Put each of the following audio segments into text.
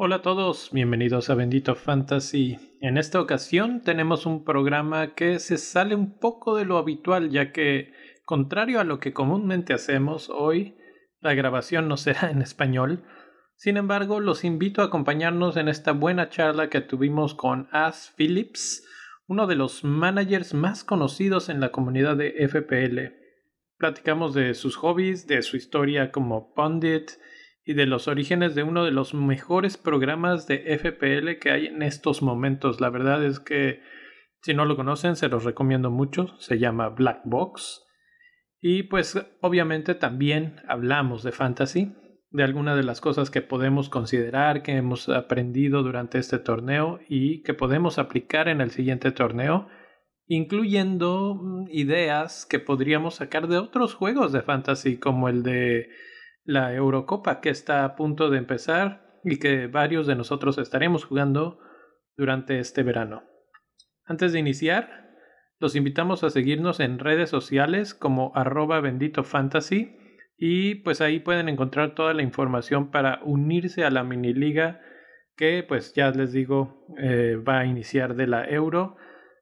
Hola a todos, bienvenidos a Bendito Fantasy. En esta ocasión tenemos un programa que se sale un poco de lo habitual, ya que, contrario a lo que comúnmente hacemos hoy, la grabación no será en español. Sin embargo, los invito a acompañarnos en esta buena charla que tuvimos con As Phillips, uno de los managers más conocidos en la comunidad de FPL. Platicamos de sus hobbies, de su historia como pundit, y de los orígenes de uno de los mejores programas de FPL que hay en estos momentos. La verdad es que si no lo conocen se los recomiendo mucho. Se llama Black Box. Y pues obviamente también hablamos de fantasy, de algunas de las cosas que podemos considerar, que hemos aprendido durante este torneo y que podemos aplicar en el siguiente torneo, incluyendo mm, ideas que podríamos sacar de otros juegos de fantasy como el de la Eurocopa que está a punto de empezar y que varios de nosotros estaremos jugando durante este verano. Antes de iniciar, los invitamos a seguirnos en redes sociales como arroba bendito fantasy y pues ahí pueden encontrar toda la información para unirse a la mini liga que pues ya les digo eh, va a iniciar de la euro.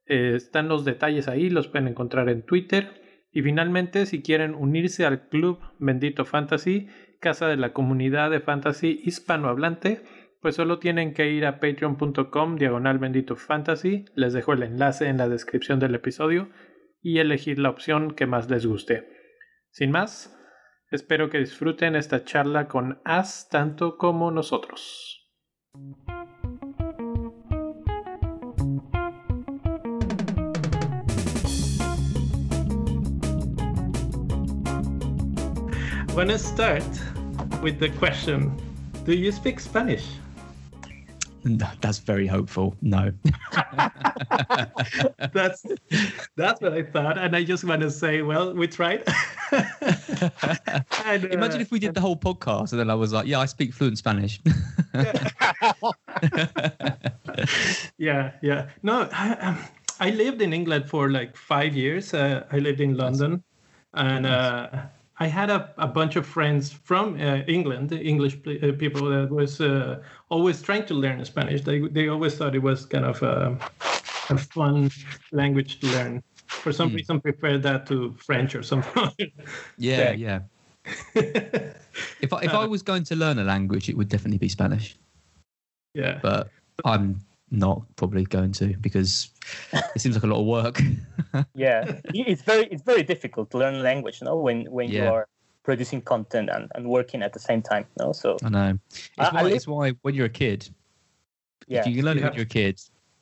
Eh, están los detalles ahí, los pueden encontrar en Twitter y finalmente, si quieren unirse al Club Bendito Fantasy, casa de la comunidad de fantasy hispanohablante, pues solo tienen que ir a patreon.com diagonal bendito fantasy, les dejo el enlace en la descripción del episodio y elegir la opción que más les guste. Sin más, espero que disfruten esta charla con As tanto como nosotros. Want to start with the question Do you speak Spanish? That's very hopeful. No. that's that's what I thought, and I just want to say, well, we tried. and, uh, Imagine if we did the whole podcast, and then I was like, "Yeah, I speak fluent Spanish." yeah, yeah. No, I, um, I, lived in England for like five years. Uh, I lived in London, and uh, I had a, a bunch of friends from uh, England, English uh, people that was uh, always trying to learn Spanish. They they always thought it was kind of a, a fun language to learn. For some mm. reason, prefer that to French or something. yeah, yeah. if I, if I uh, was going to learn a language, it would definitely be Spanish. Yeah, but I'm not probably going to because it seems like a lot of work. yeah, it's very it's very difficult to learn language, you know, when when yeah. you are producing content and, and working at the same time. You know? So I know it's, I, why, I it's why when you're a kid, yeah, if you learn it when you're a kid,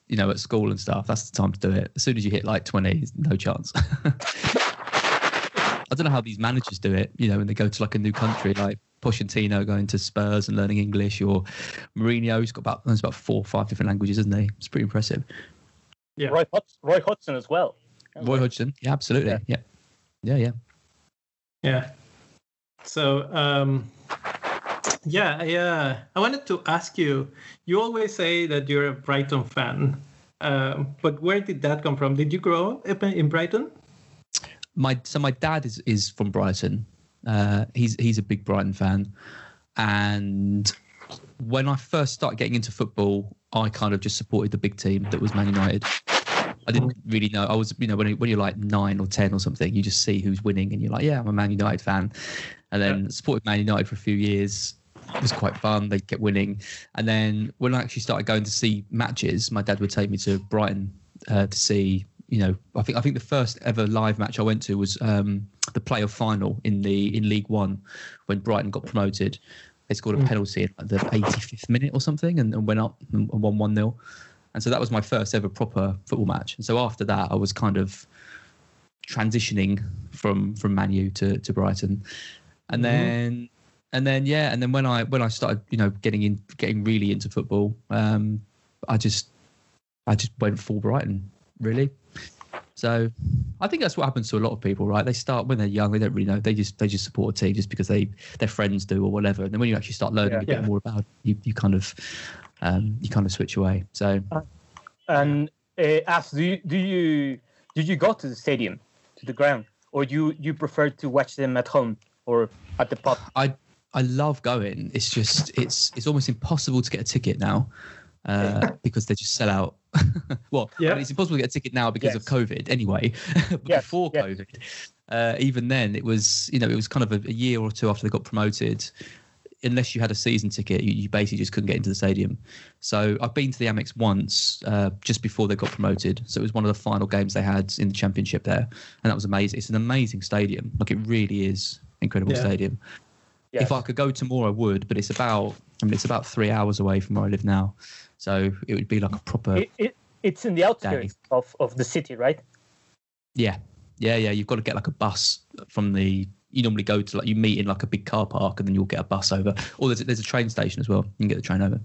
you know, at school and stuff, that's the time to do it. As soon as you hit like twenty, no chance. I don't know how these managers do it. You know, when they go to like a new country, like Pochettino going to Spurs and learning English, or Mourinho's got about there's about four or five different languages, isn't he? It's pretty impressive. Yeah, Roy, Hodgson, Roy Hodgson as well. Roy Hodgson, yeah, absolutely, yeah, yeah, yeah, yeah. yeah. So, um, yeah, I, uh, I wanted to ask you. You always say that you're a Brighton fan, um, but where did that come from? Did you grow up in Brighton? My so my dad is is from Brighton, uh, he's he's a big Brighton fan, and when I first started getting into football, I kind of just supported the big team that was Man United. I didn't really know. I was, you know, when when you're like nine or ten or something, you just see who's winning, and you're like, yeah, I'm a Man United fan. And then supported Man United for a few years. It was quite fun. They kept winning, and then when I actually started going to see matches, my dad would take me to Brighton uh, to see you know, I think I think the first ever live match I went to was um, the playoff final in the in League One when Brighton got promoted. They scored a mm. penalty in the 85th minute or something and, and went up and won one 0 And so that was my first ever proper football match. And so after that, I was kind of transitioning from from Manu to to Brighton, and mm-hmm. then and then yeah, and then when I when I started you know getting in getting really into football, um, I just I just went full Brighton really. So I think that's what happens to a lot of people, right? They start when they're young, they don't really know. They just they just support a team just because they their friends do or whatever. And then when you actually start learning yeah, a bit yeah. more about it, you, you kind of um, you kind of switch away. So uh, and uh, Az do you do you did you go to the stadium to the ground or you you prefer to watch them at home or at the pub? I I love going. It's just it's it's almost impossible to get a ticket now uh, because they just sell out. well, yeah. I mean, it's impossible to get a ticket now because yes. of COVID anyway. but yes. before yes. COVID, uh, even then, it was you know it was kind of a, a, year or two after they got promoted. Unless you had a season ticket, you, you, basically just couldn't get into the stadium. So I've been to the Amex once, uh, just before they got promoted. So it was one of the final games they had in the championship there, and that was amazing. It's an amazing stadium. Like it really is incredible yeah. stadium. Yes. If I could go to more, I would, but it's about I mean it's about three hours away from where I live now, so it would be like a proper. It, it, it's in the outskirts of, of the city, right? Yeah, yeah, yeah. You've got to get like a bus from the. You normally go to like you meet in like a big car park, and then you'll get a bus over. Or there's there's a train station as well. You can get the train over.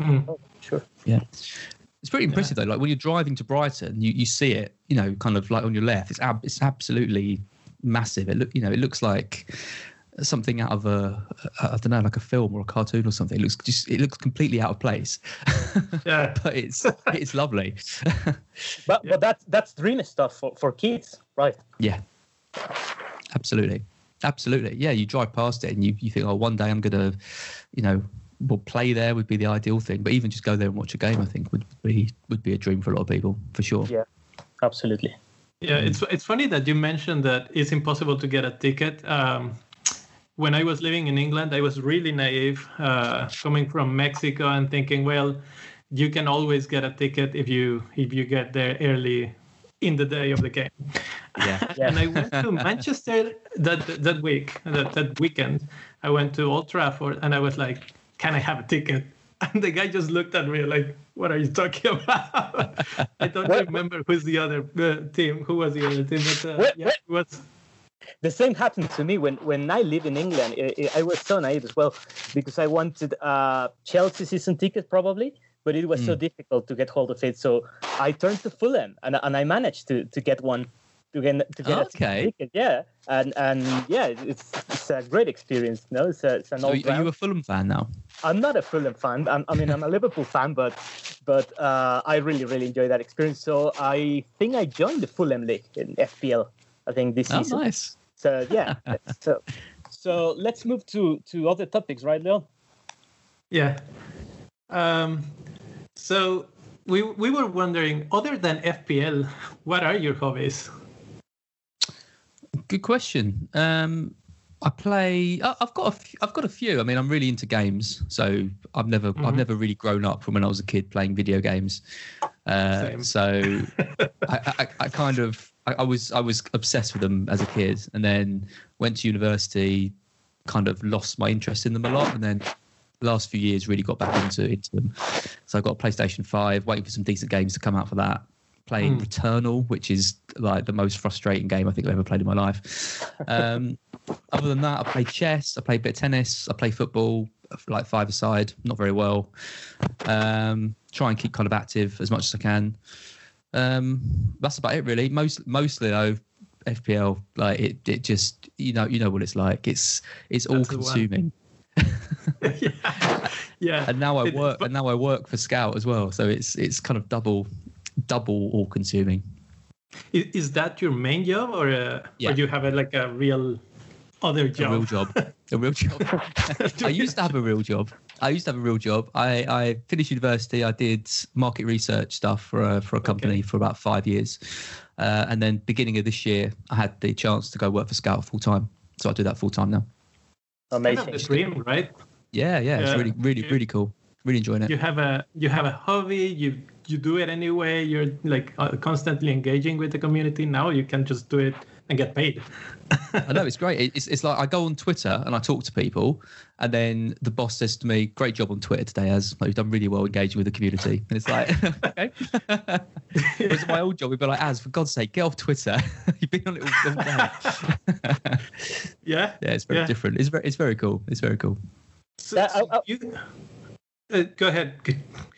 Mm. Oh, sure. Yeah. It's pretty impressive yeah. though. Like when you're driving to Brighton, you, you see it, you know, kind of like on your left. It's ab- it's absolutely massive. It look, you know, it looks like something out of a I don't know like a film or a cartoon or something. It looks just it looks completely out of place. Yeah, but it's it's lovely. but yeah. but that's that's dreamy stuff for, for kids, right? Yeah, absolutely, absolutely. Yeah, you drive past it and you you think, oh, one day I'm gonna, you know. Well, play there would be the ideal thing, but even just go there and watch a game, I think would be would be a dream for a lot of people, for sure. Yeah, absolutely. Yeah, it's it's funny that you mentioned that it's impossible to get a ticket. Um, when I was living in England, I was really naive, uh, coming from Mexico and thinking, well, you can always get a ticket if you if you get there early in the day of the game. Yeah. and I went to Manchester that that week, that, that weekend. I went to Old Trafford and I was like, "Can I have a ticket?" And the guy just looked at me like, "What are you talking about?" I don't remember who's the other uh, team. Who was the other team? But uh, yeah, it was the same happened to me when, when I live in England. I was so naive as well because I wanted a Chelsea season ticket probably, but it was mm. so difficult to get hold of it. So I turned to Fulham and, and I managed to, to get one to get to get okay. ticket. Yeah, and and yeah, it's it's a great experience. No, it's, a, it's an so old. Are you a Fulham fan now? I'm not a Fulham fan. I'm, i mean, I'm a Liverpool fan, but but uh, I really really enjoy that experience. So I think I joined the Fulham League in FPL. I think this oh, season. nice. So yeah. so so let's move to to other topics, right, Leon? Yeah. Um, so we we were wondering, other than FPL, what are your hobbies? Good question. Um, I play. I've got a. I've got a few. I mean, I'm really into games, so I've never. Mm-hmm. I've never really grown up from when I was a kid playing video games. Uh, so I, I, I, kind of. I, I, was. I was obsessed with them as a kid, and then went to university. Kind of lost my interest in them a lot, and then the last few years really got back into into them. So I got a PlayStation Five, waiting for some decent games to come out for that playing mm. Returnal, which is like the most frustrating game I think I've ever played in my life. Um, other than that, I play chess, I play a bit of tennis, I play football, like five aside, not very well. Um, try and keep kind of active as much as I can. Um, that's about it, really. Most mostly though, FPL like it, it just you know you know what it's like. It's it's all consuming. yeah. yeah. And now I work and now I work for Scout as well, so it's it's kind of double double all consuming. Is, is that your main job, or, uh, yeah. or you have a, like a real other job? A real job. a real job. I used to have a real job. I used to have a real job. I, I finished university. I did market research stuff for a, for a company okay. for about five years, uh, and then beginning of this year, I had the chance to go work for Scout full time. So I do that full time now. Amazing. Kind of the dream, right? Yeah, yeah, yeah. It's really, really, really cool. Really enjoying it. You have a you have a hobby. You you do it anyway. You're like uh, constantly engaging with the community. Now you can just do it and get paid. I know it's great. It's it's like I go on Twitter and I talk to people, and then the boss says to me, "Great job on Twitter today, Az like, you've done really well engaging with the community." And it's like, okay. Whereas my old job, we'd be like, "Az for God's sake, get off Twitter. You've been on it all day." yeah, yeah, it's very yeah. different. It's very it's very cool. It's very cool. So, so I, I, you, uh, go ahead.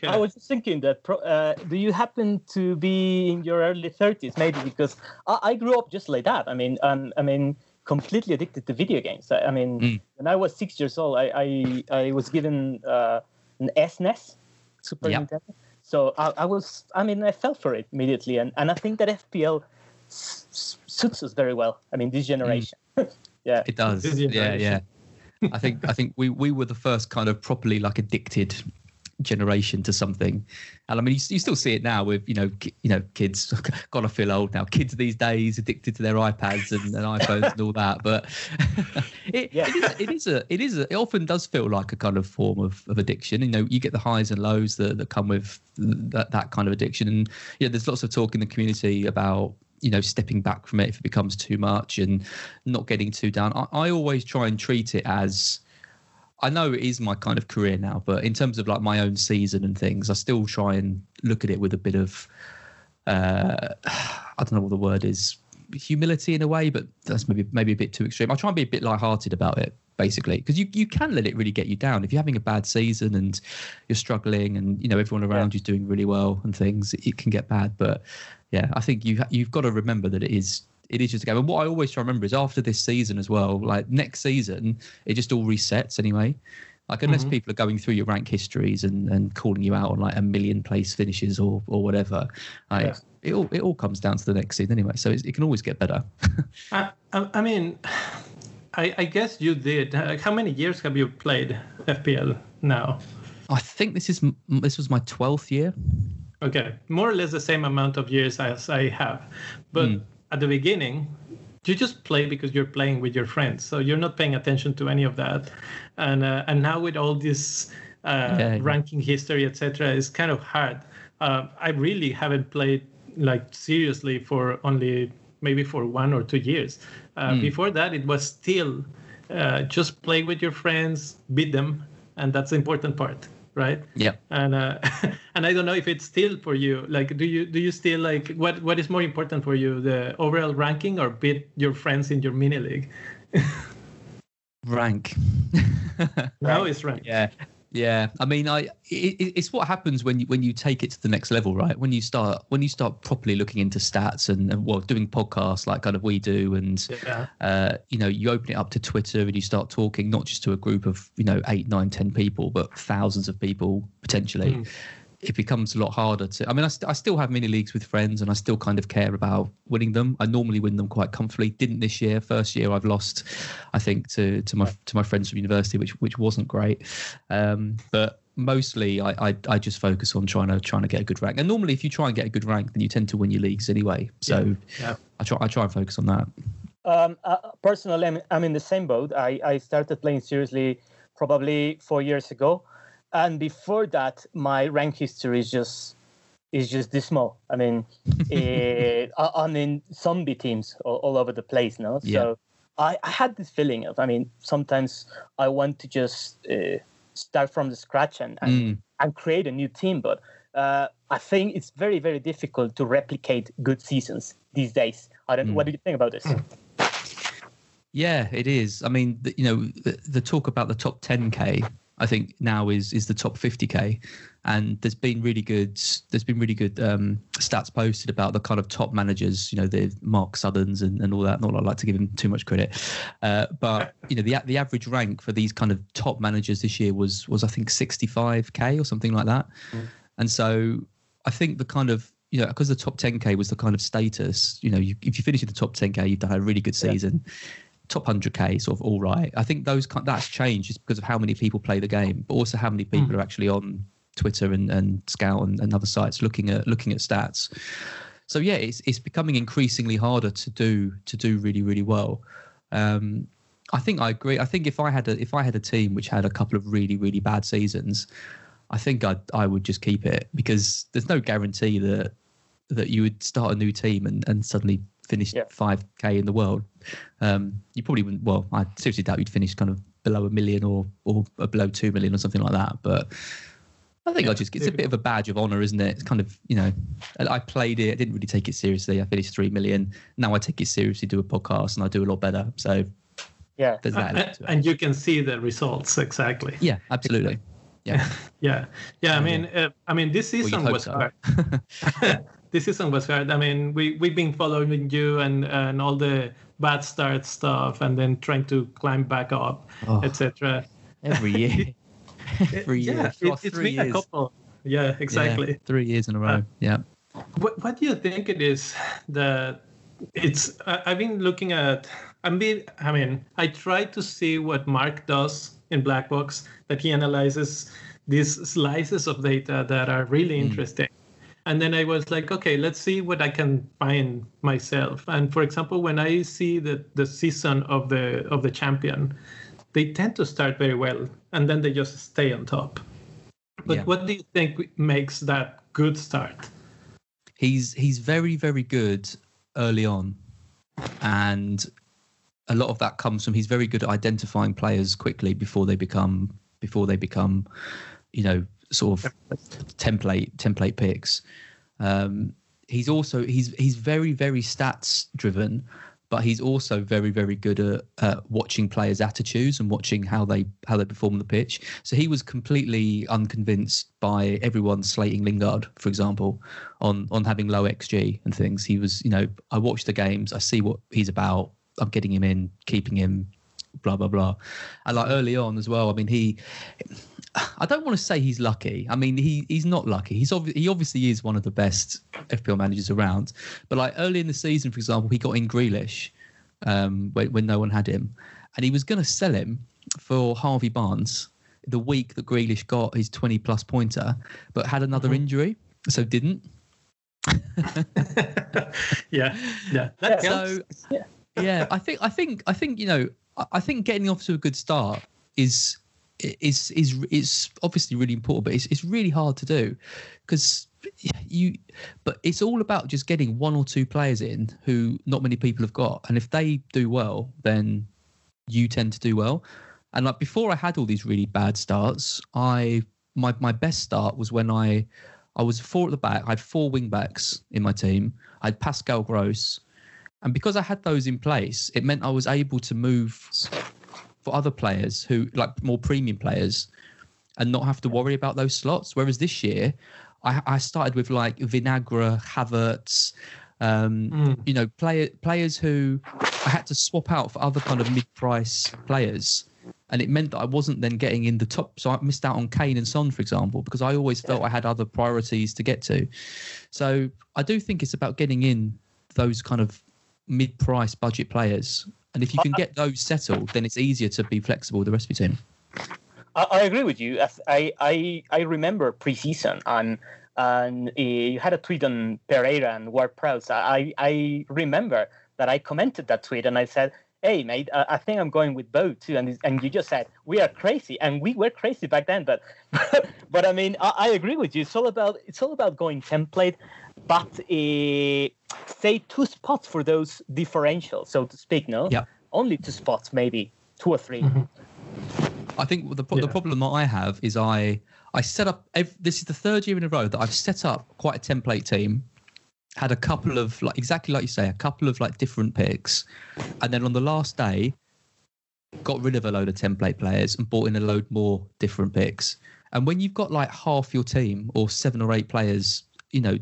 I was just thinking that. Uh, do you happen to be in your early thirties? Maybe because I, I, grew up just like that. I mean, um, I mean, completely addicted to video games. I, I mean, mm. when I was six years old, I I, I was given uh, an SNES, Super yep. Nintendo. So I, I, was. I mean, I fell for it immediately, and and I think that FPL s- suits us very well. I mean, this generation. Mm. yeah, it does. Yeah, yeah. I think I think we we were the first kind of properly like addicted generation to something. And I mean, you, you still see it now with you know ki- you know kids. Gotta feel old now. Kids these days addicted to their iPads and, and iPhones and all that. But it, Yeah. it is it is a it is a, it often does feel like a kind of form of, of addiction. You know, you get the highs and lows that, that come with that that kind of addiction. And yeah, there's lots of talk in the community about you know stepping back from it if it becomes too much and not getting too down. I, I always try and treat it as I know it is my kind of career now, but in terms of like my own season and things, I still try and look at it with a bit of uh, I don't know what the word is, humility in a way, but that's maybe maybe a bit too extreme. I try and be a bit light-hearted about it, basically, because you you can let it really get you down if you're having a bad season and you're struggling, and you know everyone around you's doing really well and things. It can get bad, but yeah, I think you you've got to remember that it is it is just a game. And what I always try to remember is after this season as well, like next season, it just all resets anyway. Like unless Mhm. people are going through your rank histories and, and calling you out on like a million place finishes or or whatever, like, Yeah. it all it all comes down to the next season anyway. So it can always get better. I, I, mean, I, I guess you did. How many years have you played FPL now? I think this is this was my twelfth year. Okay, more or less the same amount of years as I have. But Mm. at the beginning, you just play because you're playing with your friends, so you're not paying attention to any of that. And uh, and now with all this uh, Yeah, ranking history, etc., it's kind of hard. Uh, I really haven't played like seriously for only maybe for one or two years. Uh, Mm. Before that, it was still uh, just play with your friends, beat them, and that's the important part, right? Yeah. and uh, and I don't know if it's still for you. Like, do you do you still like what what is more important for you, the overall ranking or beat your friends in your mini league? Rank. Now it's rank. Yeah, yeah. I mean, I it, it- it's what happens when you when you take it to the next level, right? When you start when you start properly looking into stats and, and well, doing podcasts like kind of we do, and Yeah. uh, you know, you open it up to Twitter and you start talking not just to a group of you know eight, nine, ten people, but thousands of people potentially. Mm. It becomes a lot harder to. I mean, I, st- I still have mini leagues with friends, and I still kind of care about winning them. I normally win them quite comfortably. Didn't this year. First year, I've lost, I think, to to my to my friends from university, which which wasn't great. Um, but mostly, I, I I just focus on trying to trying to get a good rank. And normally, if you try and get a good rank, then you tend to win your leagues anyway. So Yeah. I try I try and focus on that. Um, uh, personally, I'm, I'm in the same boat. I, I started playing seriously probably four years ago, and before that, my rank history is just is just dismal. I mean, eh, I- I'm in zombie teams all, all over the place now. Yeah. So I, I had this feeling of, I mean, sometimes I want to just uh, start from the scratch and, and Mm. and create a new team. But uh, I think it's very, very difficult to replicate good seasons these days. I don't. Mm. What do you think about this? Yeah, it is. I mean, the, you know, the, the talk about the top 10k, I think now is is the top 50k, and there's been really good there's been really good um, stats posted about the kind of top managers. You know, the Mark Sutherns and, and all that. Not I like to give him too much credit, uh, but you know, the the average rank for these kind of top managers this year was was I think 65k or something like that, and so I think the kind of you know because the top 10k was the kind of status. You know, you, if you finish in the top 10k, you've done a really good Yeah. Top 100k sort of all right. I think those that's changed just because of how many people play the game but also how many people Mm. are actually on twitter and, and scout and, and other sites looking at looking at stats. So yeah it's it's becoming increasingly harder to do to do really really well. Um i think i agree. I think if i had a if i had a team which had a couple of really really bad seasons i think i i would just keep it because there's no guarantee that that you would start a new team and, and suddenly finish Yeah. 5k in the world um, you probably wouldn't. Well, I seriously doubt you'd finish kind of below a million or or below two million or something like that. But I think Yeah, I just it's a bit of a badge of honor, isn't it? It's kind of you know, I I played it. I didn't really take it seriously. I finished three million. Now I take it seriously, do a podcast, and I do a lot better. So Yeah. there's that. element to it. and you can see the results exactly. Yeah, absolutely. Yeah. Yeah, yeah. I mean, uh, I mean, this Well, you'd season hope was so. hard. this season was hard. I mean, we we've been following you and and all the bad start stuff, and then trying to climb back up, Oh, etc. every year. every year. Yeah, it, it's three been a couple. Yeah, exactly. Yeah, three years in a row. Yeah. What what do you think it is that it's I've been looking at I'm being I mean I try to see what Mark does in Black Box that he analyzes these slices of data that are really mm. interesting. And then I was like, okay, let's see what I can find myself. And for example, when I see the, the season of the of the champion, they tend to start very well and then they just stay on top. But yeah. what do you think makes that good start? He's he's very very good early on, and a lot of that comes from he's very good at identifying players quickly before they become before they become, you know, sort of template template picks. Um, he's also he's he's very very stats driven, but he's also very very good at, at watching players' attitudes and watching how they how they perform on the pitch. So he was completely unconvinced by everyone slating Lingard, for example, on on having low xG and things. He was, you know, I watch the games, I see what he's about. I'm getting him in, keeping him, blah blah blah. And like early on as well. I mean, he. I don't want to say he's lucky. I mean, he he's not lucky. He's obvi- he obviously is one of the best FPL managers around. But like early in the season, for example, he got in Grealish um, when, when no one had him, and he was going to sell him for Harvey Barnes the week that Grealish got his 20 plus pointer, but had another mm-hmm. injury, so didn't. yeah, yeah. That so, yeah. yeah, I think I think I think you know I think getting off to a good start is is is is obviously really important, but it's it's really hard to do because you. But it's all about just getting one or two players in who not many people have got, and if they do well, then you tend to do well. And like before, I had all these really bad starts. I my my best start was when I I was four at the back. I had four wing backs in my team. I had Pascal Gross, and because I had those in place, it meant I was able to move for other players who like more premium players and not have to worry about those slots. Whereas this year, I, I started with like Vinagre, Havertz, um, mm. you know, player, players who I had to swap out for other kind of mid-price players. And it meant that I wasn't then getting in the top. So I missed out on Kane and Son, for example, because I always felt I had other priorities to get to. So I do think it's about getting in those kind of mid-price budget players and if you can get those settled, then it's easier to be flexible with the rest of your team. I, I agree with you. I I I remember preseason and and uh, you had a tweet on Pereira and Ward Prowse. I I remember that I commented that tweet and I said, "Hey, mate, uh, I think I'm going with Bo too." And and you just said we are crazy, and we were crazy back then. But but, but I mean, I, I, agree with you. It's all about it's all about going template but uh, say two spots for those differentials, so to speak. No, yeah, only two spots, maybe two or 3 mm-hmm. I think the yeah. the problem that I have is I I set up. Every, this is the third year in a row that I've set up quite a template team. Had a couple of like exactly like you say, a couple of like different picks, and then on the last day, got rid of a load of template players and bought in a load more different picks. And when you've got like half your team or seven or eight players, you know,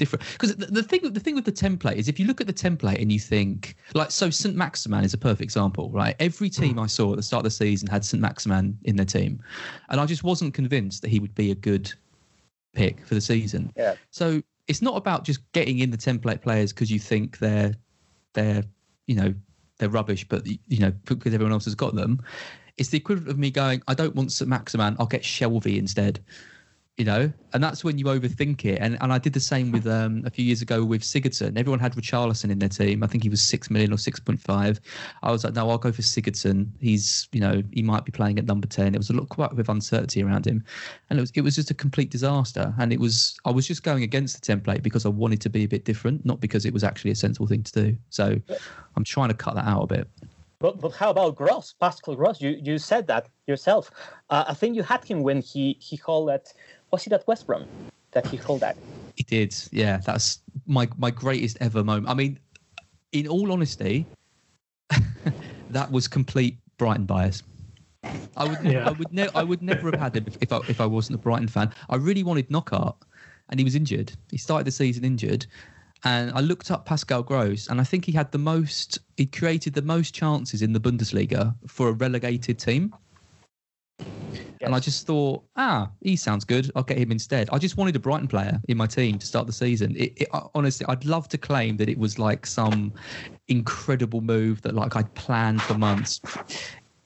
different. Because the, the, thing the thing with the template is if you look at the template and you think like so St Maximin is a perfect example right? Every team mm. I saw at the start of the season had St Maximin in their team. And I just wasn't convinced that he would be a good pick for the season. Yeah. So it's not about just getting in the template players because you think they're they're you know they're rubbish but you know because everyone else has got them. It's the equivalent of me going I don't want St Maximin I'll get Shelvey instead you know, and that's when you overthink it. And and I did the same with um, a few years ago with Sigurdsson. Everyone had Richarlison in their team. I think he was six million or six point five. I was like, no, I'll go for Sigurdsson. He's, you know, he might be playing at number ten. It was a lot quite with uncertainty around him, and it was it was just a complete disaster. And it was I was just going against the template because I wanted to be a bit different, not because it was actually a sensible thing to do. So I'm trying to cut that out a bit. But but how about Gross, Pascal Gross? You you said that yourself. Uh, I think you had him when he he called that was it at West Brom that he called that? He did. Yeah, that's my my greatest ever moment. I mean, in all honesty, that was complete Brighton bias. I would, yeah. I would, ne- I would never have had him if, if, I, if I wasn't a Brighton fan. I really wanted Knockaert, and he was injured. He started the season injured, and I looked up Pascal Gross, and I think he had the most. He created the most chances in the Bundesliga for a relegated team. Yes. And I just thought, ah, he sounds good. I'll get him instead. I just wanted a Brighton player in my team to start the season. It, it, honestly, I'd love to claim that it was like some incredible move that like I'd planned for months.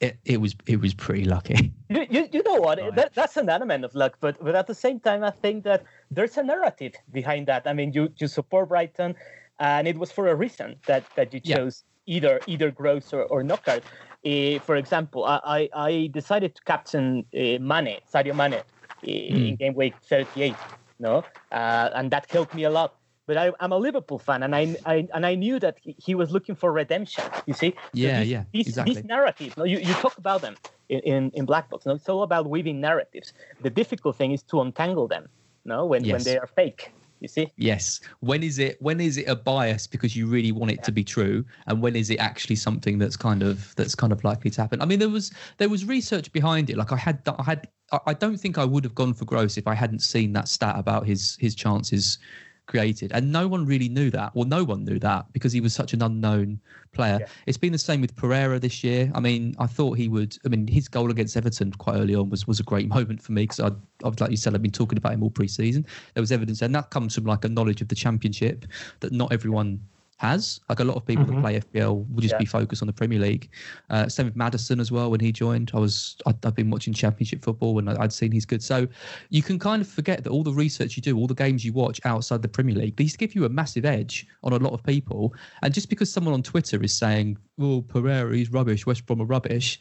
It, it was it was pretty lucky. You, you, you know what? Right. That, that's an element of luck, but but at the same time, I think that there's a narrative behind that. I mean, you you support Brighton, and it was for a reason that that you chose yeah. either either Gross or, or Knockaert. Uh, for example, I, I decided to captain uh, Mane, Sadio Mane, mm. in game week 38, no, uh, and that helped me a lot. But I, am a Liverpool fan, and I, I, and I knew that he was looking for redemption. You see? Yeah, so these, yeah, exactly. These narratives, no, you, you talk about them in, in, in Black Box. No, it's all about weaving narratives. The difficult thing is to untangle them. No, when, yes. when they are fake. You see? Yes. When is it? When is it a bias because you really want it yeah. to be true, and when is it actually something that's kind of that's kind of likely to happen? I mean, there was there was research behind it. Like I had I had I don't think I would have gone for Gross if I hadn't seen that stat about his his chances created. And no one really knew that. Well, no one knew that because he was such an unknown player. Yeah. It's been the same with Pereira this year. I mean, I thought he would. I mean, his goal against Everton quite early on was was a great moment for me because I, I like you said, I've been talking about him all pre-season. There was evidence, and that comes from like a knowledge of the championship that not everyone has. Like a lot of people mm-hmm. that play FPL will just yeah. be focused on the Premier League. Uh, same with Maddison as well. When he joined, I was i have been watching Championship football and I'd seen he's good. So you can kind of forget that all the research you do, all the games you watch outside the Premier League, these give you a massive edge on a lot of people. And just because someone on Twitter is saying, "Oh, Pereira, he's rubbish. West Brom are rubbish,"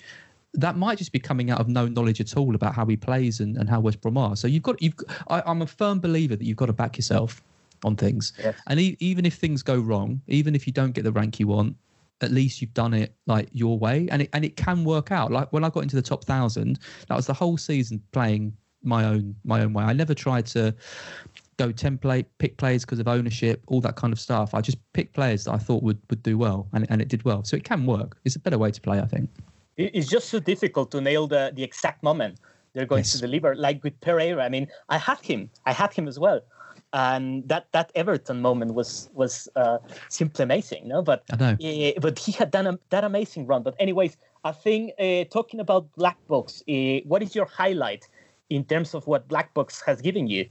that might just be coming out of no knowledge at all about how he plays and, and how West Brom are. So you've got you've I, I'm a firm believer that you've got to back yourself on things. Yes. And e- even if things go wrong, even if you don't get the rank you want, at least you've done it like your way, and it and it can work out. Like when I got into the top thousand, that was the whole season playing my own my own way. I never tried to go template, pick players because of ownership, all that kind of stuff. I just picked players that I thought would, would do well, and, and it did well. So it can work. It's a better way to play, I think. It's just so difficult to nail the, the exact moment they're going yes. to deliver. Like with Pereira, I mean, I had him. I had him as well and that that Everton moment was was uh, simply amazing. No, but uh, but he had done a, that amazing run. But anyways, I think uh, talking about Black Box, uh, what is your highlight in terms of what Black Box has given you?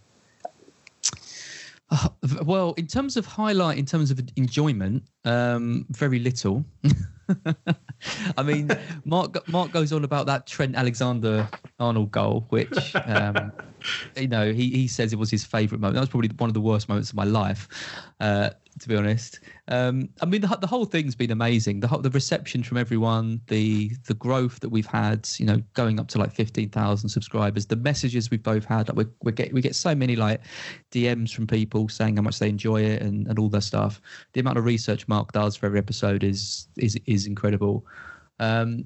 Uh, well, in terms of highlight, in terms of enjoyment, um, very little. I mean, Mark Mark goes on about that Trent Alexander Arnold goal, which um, you know he he says it was his favourite moment. That was probably one of the worst moments of my life. Uh, to be honest. Um, I mean, the, the whole thing's been amazing. The the reception from everyone, the the growth that we've had, you know, going up to like fifteen thousand subscribers. The messages we've both had, like we we get we get so many like DMs from people saying how much they enjoy it and, and all that stuff. The amount of research Mark does for every episode is is is incredible. Um,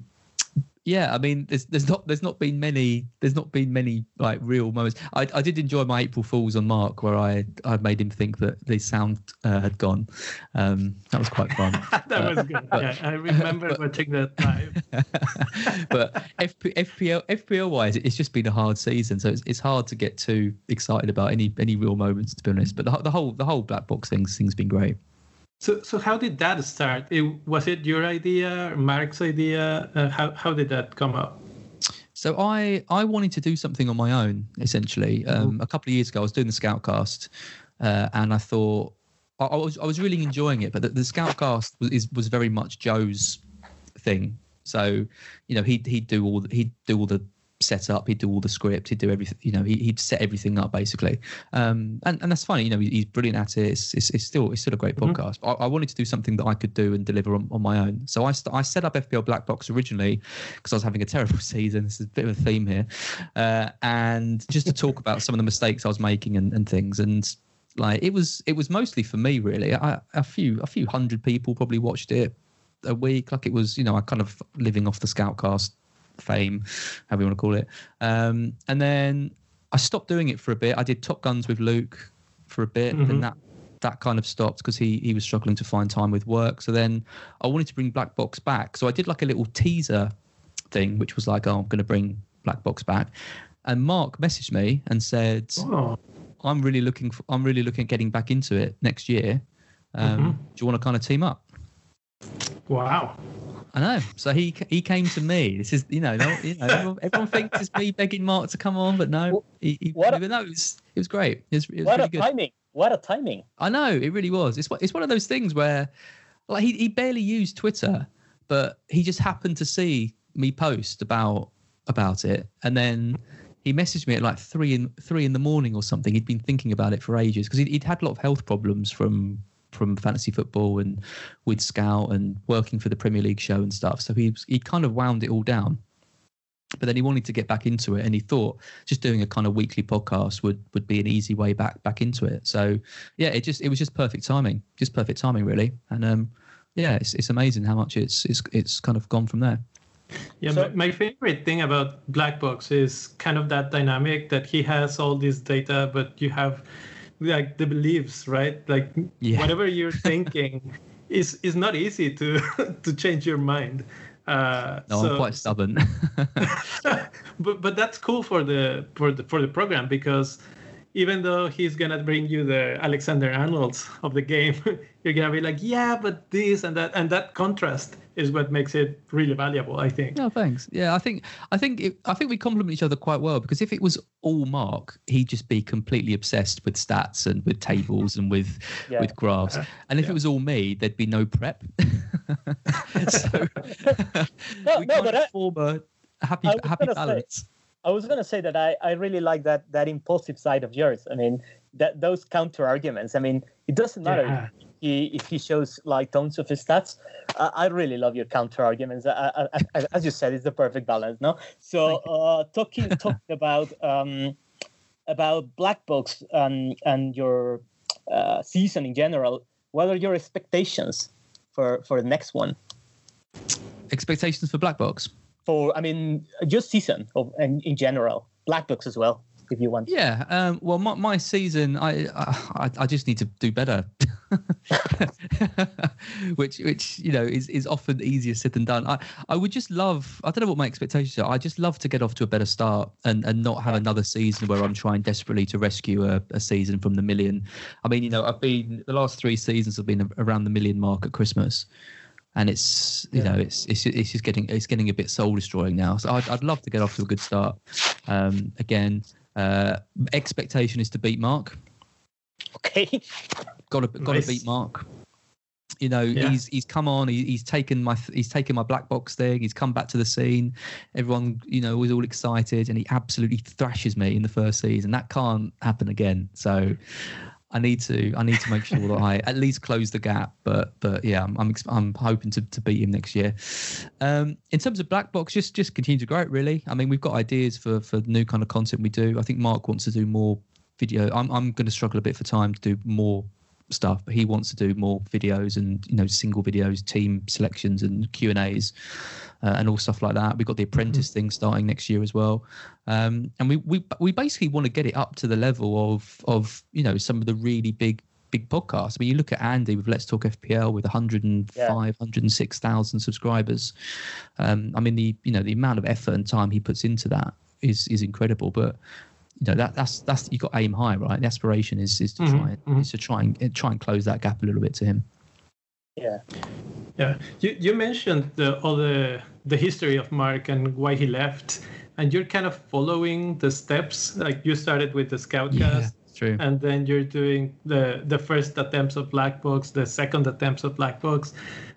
yeah, I mean, there's there's not there's not been many there's not been many like real moments. I, I did enjoy my April Fools on Mark where I I made him think that the sound uh, had gone. Um, that was quite fun. that uh, was good. But, yeah, I remember but, watching that time. but FP, FPL FPL wise, it's just been a hard season, so it's, it's hard to get too excited about any any real moments to be honest. But the, the whole the whole black box thing thing's been great. So, so how did that start? It, was it your idea, Mark's idea? Uh, how how did that come up? So I I wanted to do something on my own. Essentially, um, mm-hmm. a couple of years ago, I was doing the Scoutcast, uh, and I thought I, I, was I was really enjoying it. But the, the Scoutcast was is, was very much Joe's thing. So, you know, he'd he'd do all the, he'd do all the set up. He'd do all the script. He'd do everything. You know, he, would set everything up basically. Um, and and that's funny. You know, he's brilliant at it. It's, it's, it's still it's still a great mm-hmm. podcast. I, I, wanted to do something that I could do and deliver on, on my own. So I st- I set up FPL Black Box originally because I was having a terrible season. This is a bit of a theme here, uh, and just to talk about some of the mistakes I was making and, and things and. Like it was, it was mostly for me really. I, a few, a few hundred people probably watched it a week. Like it was, you know, I kind of living off the Scoutcast fame, however you want to call it. Um, and then I stopped doing it for a bit. I did Top Guns with Luke for a bit, mm-hmm. and that that kind of stopped because he he was struggling to find time with work. So then I wanted to bring Black Box back. So I did like a little teaser thing, which was like, oh, I'm going to bring Black Box back. And Mark messaged me and said, oh. I'm really looking for, I'm really looking at getting back into it next year. Um, mm-hmm. Do you want to kind of team up? Wow. I know. So he he came to me. This is you know, you know everyone, everyone, thinks it's me begging Mark to come on, but no, he, he what a, no, it was it was great. It was, it was what really a good. timing! What a timing! I know it really was. It's it's one of those things where like he he barely used Twitter, but he just happened to see me post about about it, and then he messaged me at like three in three in the morning or something. He'd been thinking about it for ages because he'd, he'd had a lot of health problems from from fantasy football and with Scout and working for the Premier League show and stuff. So he he kind of wound it all down. But then he wanted to get back into it, and he thought just doing a kind of weekly podcast would would be an easy way back back into it. So yeah, it just it was just perfect timing, just perfect timing really. And um, yeah, it's it's amazing how much it's it's it's kind of gone from there. Yeah, so, my, my favorite thing about Black Box is kind of that dynamic that he has all this data, but you have like the beliefs, right? Like yeah. whatever you're thinking is is not easy to to change your mind. Uh, no, so, I'm quite stubborn. but but that's cool for the for the for the program because even though he's gonna bring you the Alexander Arnold's of the game, you're gonna be like, yeah, but this and that and that contrast is what makes it really valuable. I think. No, thanks. Yeah, I think I think it, I think we complement each other quite well because if it was all Mark, he'd just be completely obsessed with stats and with tables and with yeah. with graphs. Uh-huh. And if yeah. it was all me, there'd be no prep. so no, we no, but I, form a happy happy balance. Say, I was going to say that I, I really like that that impulsive side of yours. I mean, that those counter arguments. I mean, it doesn't matter yeah. if, he, if he shows like tons of his stats. I, I really love your counter arguments. I, I, as you said, it's the perfect balance. No, so uh, talking talking about um, about Black Box and and your uh, season in general. What are your expectations for for the next one? Expectations for Black Box for I mean just season of and in general, Black Box as well if you want. Yeah. Um, well, my, my season, I, I I just need to do better, which which you know is is often easier said than done. I I would just love. I don't know what my expectations are. I just love to get off to a better start and and not have another season where I'm trying desperately to rescue a, a season from the million. I mean, you know, I've been the last three seasons have been around the million mark at Christmas and it's you yeah. know it's it's it's just getting it's getting a bit soul destroying now. So I'd I'd love to get off to a good start. Um, again, uh, expectation is to beat Mark. Okay. Got to got to beat Mark. You know yeah. he's he's come on. He, he's taken my he's taken my black box thing. He's come back to the scene. Everyone you know was all excited, and he absolutely thrashes me in the first season. That can't happen again. So I need to I need to make sure that I at least close the gap. But but yeah, I'm I'm, I'm hoping to, to beat him next year. Um, in terms of black box, just just continue to grow it. Really, I mean, we've got ideas for for new kind of content we do. I think Mark wants to do more video. I'm I'm going to struggle a bit for time to do more stuff, but he wants to do more videos and you know single videos, team selections, and Q and A's, uh, and all stuff like that. We've got the Apprentice mm-hmm. thing starting next year as well, um, and we we we basically want to get it up to the level of of you know some of the really big big podcasts. I mean, you look at Andy with Let's Talk FPL with 105, yeah. 106,000 subscribers. Um, I mean, the you know the amount of effort and time he puts into that is is incredible. But you know that that's that's you got aim high, right? The aspiration is is to mm-hmm, try mm-hmm. is to try and try and close that gap a little bit to him. Yeah, yeah. You you mentioned the all the the history of Mark and why he left, and you're kind of following the steps. Like you started with the Scoutcast. Yeah. True. And then you're doing the the first attempts of black box, the second attempts of black box.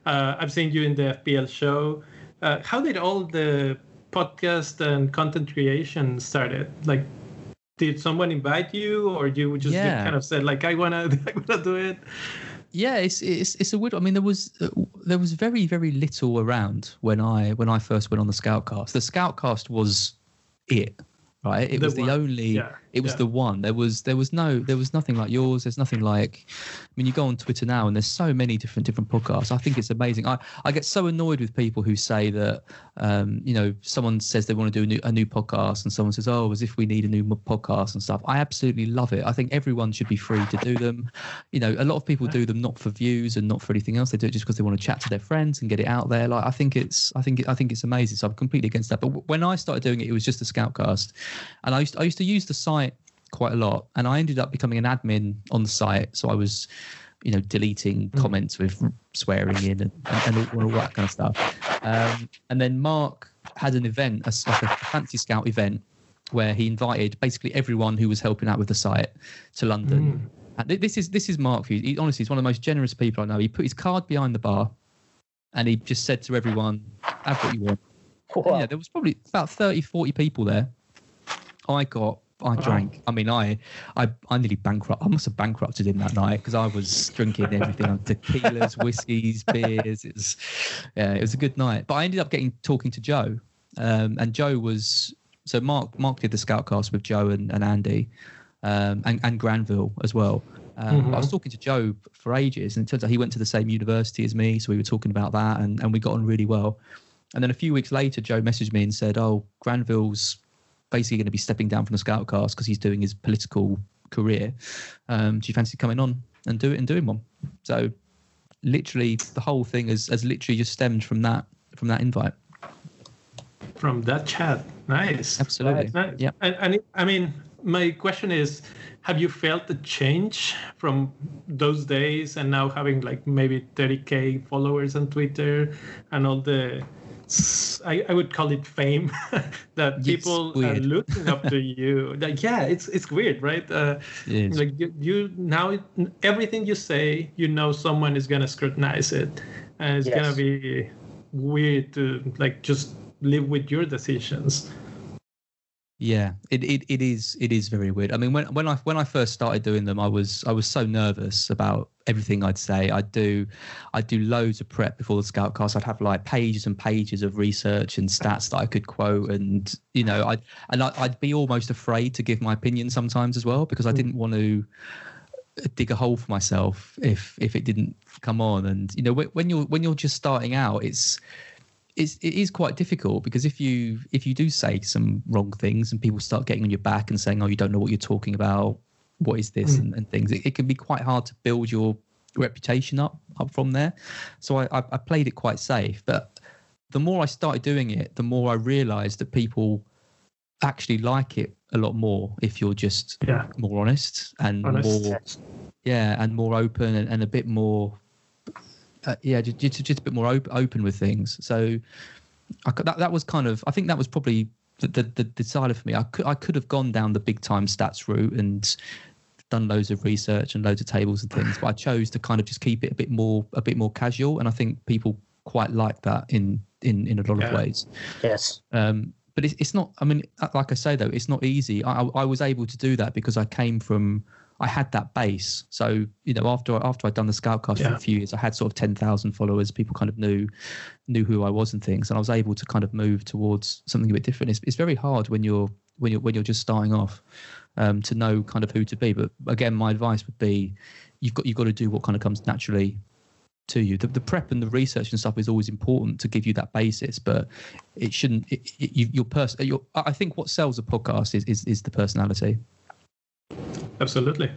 Uh, I've seen you in the FPL show. Uh, how did all the podcast and content creation started? Like, did someone invite you, or you just yeah. kind of said like, I wanna, I wanna do it? Yeah, it's it's it's a weird. I mean, there was uh, there was very very little around when I when I first went on the Scoutcast. The Scoutcast was it right? It the was the only. Yeah, it was yeah. the one. There was there was no there was nothing like yours. There's nothing like. I mean, you go on Twitter now, and there's so many different different podcasts. I think it's amazing. I I get so annoyed with people who say that, um, you know, someone says they want to do a new, a new podcast, and someone says, oh, as if we need a new podcast and stuff. I absolutely love it. I think everyone should be free to do them. You know, a lot of people do them not for views and not for anything else. They do it just because they want to chat to their friends and get it out there. Like I think it's I think I think it's amazing. So I'm completely against that. But when I started doing it, it was just a Scoutcast and I used to, I used to use the site quite a lot, and I ended up becoming an admin on the site. So I was, you know, deleting mm. comments with swearing in and, and all, all, that kind of stuff. Um, and then Mark had an event, a, like a fancy scout event, where he invited basically everyone who was helping out with the site to London. And this is this is Mark. He, he- honestly, he's one of the most generous people I know. He put his card behind the bar, and he just said to everyone, "Have what you want." Wow. Yeah, there was probably about 30, 40 people there. I got, I drank. I mean, I, I, I nearly bankrupt. I must have bankrupted him that night because I was drinking everything: tequilas, whiskeys, beers. It was, yeah, it was a good night. But I ended up getting talking to Joe, um, and Joe was so Mark. Mark did the Scoutcast with Joe and, and Andy, um, and and Granville as well. Um, but I was talking to Joe for ages, and it turns out he went to the same university as me, so we were talking about that, and, and we got on really well. And then a few weeks later, Joe messaged me and said, "Oh, Granville's basically going to be stepping down from the scout cast because he's doing his political career. Um, do you fancy coming on and do it and doing one?" So, literally, the whole thing has, has literally just stemmed from that from that invite. From that chat. Nice. Absolutely. Nice. Yeah. And, and it- I mean, my question is have you felt the change from those days and now having like maybe 30k followers on Twitter and all the I, I would call it fame that people are looking up to you. Like, yeah, it's it's weird, right? Uh, It is. like you, you now it, everything you say, you know someone is gonna scrutinize it, and it's gonna be weird to like just live with your decisions. Yeah, it, it, it is it is very weird. I mean, when when I when I first started doing them, I was I was so nervous about everything I'd say. I'd do I'd do loads of prep before the Scoutcast. I'd have like pages and pages of research and stats that I could quote, and you know, I'd and I, I'd be almost afraid to give my opinion sometimes as well because I didn't mm. want to dig a hole for myself if if it didn't come on. And you know, when, when you're when you're just starting out, it's it's, it is quite difficult because if you if you do say some wrong things and people start getting on your back and saying, "Oh, you don't know what you're talking about. What is this?" Mm. and, and things, it, it can be quite hard to build your reputation up up from there. So I, I, I played it quite safe, but the more I started doing it, the more I realised that people actually like it a lot more if you're just Yeah. more honest and Honest. more yeah and more open and, and a bit more uh, yeah just, just, just a bit more open, open with things so I that, that was kind of i think that was probably the, the, the decider for me i could i could have gone down the big time stats route and done loads of research and loads of tables and things but i chose to kind of just keep it a bit more a bit more casual and i think people quite like that in in in a lot of ways Yes. um, but it's, it's not. I mean, like I say though, it's not easy. I I was able to do that because I came from. I had that base. So you know, after after I'd done the Scoutcast for a few years, I had sort of ten thousand followers. People kind of knew knew who I was and things, and I was able to kind of move towards something a bit different. It's, it's very hard when you're when you're when you're just starting off um, to know kind of who to be. But again, my advice would be, you've got you've got to do what kind of comes naturally to you. The, the prep and the research and stuff is always important to give you that basis, but it shouldn't. It, it, you, your person. Your, I think what sells a podcast is is, is the personality. Absolutely.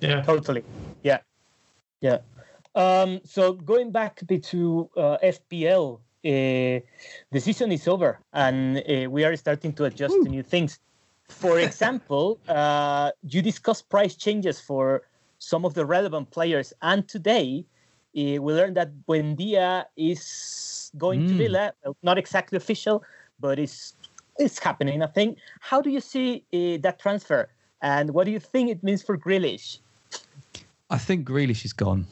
Yeah. Totally. Yeah. Yeah. Um, so going back a bit to uh, FPL, uh, the season is over and uh, we are starting to adjust to new things. For example, uh, you discussed price changes for some of the relevant players, and today uh, we learned that Buendia is going to Mm. Villa. Not exactly official, but it's it's happening. I think. How do you see uh, that transfer, and what do you think it means for Grealish? I think Grealish is gone.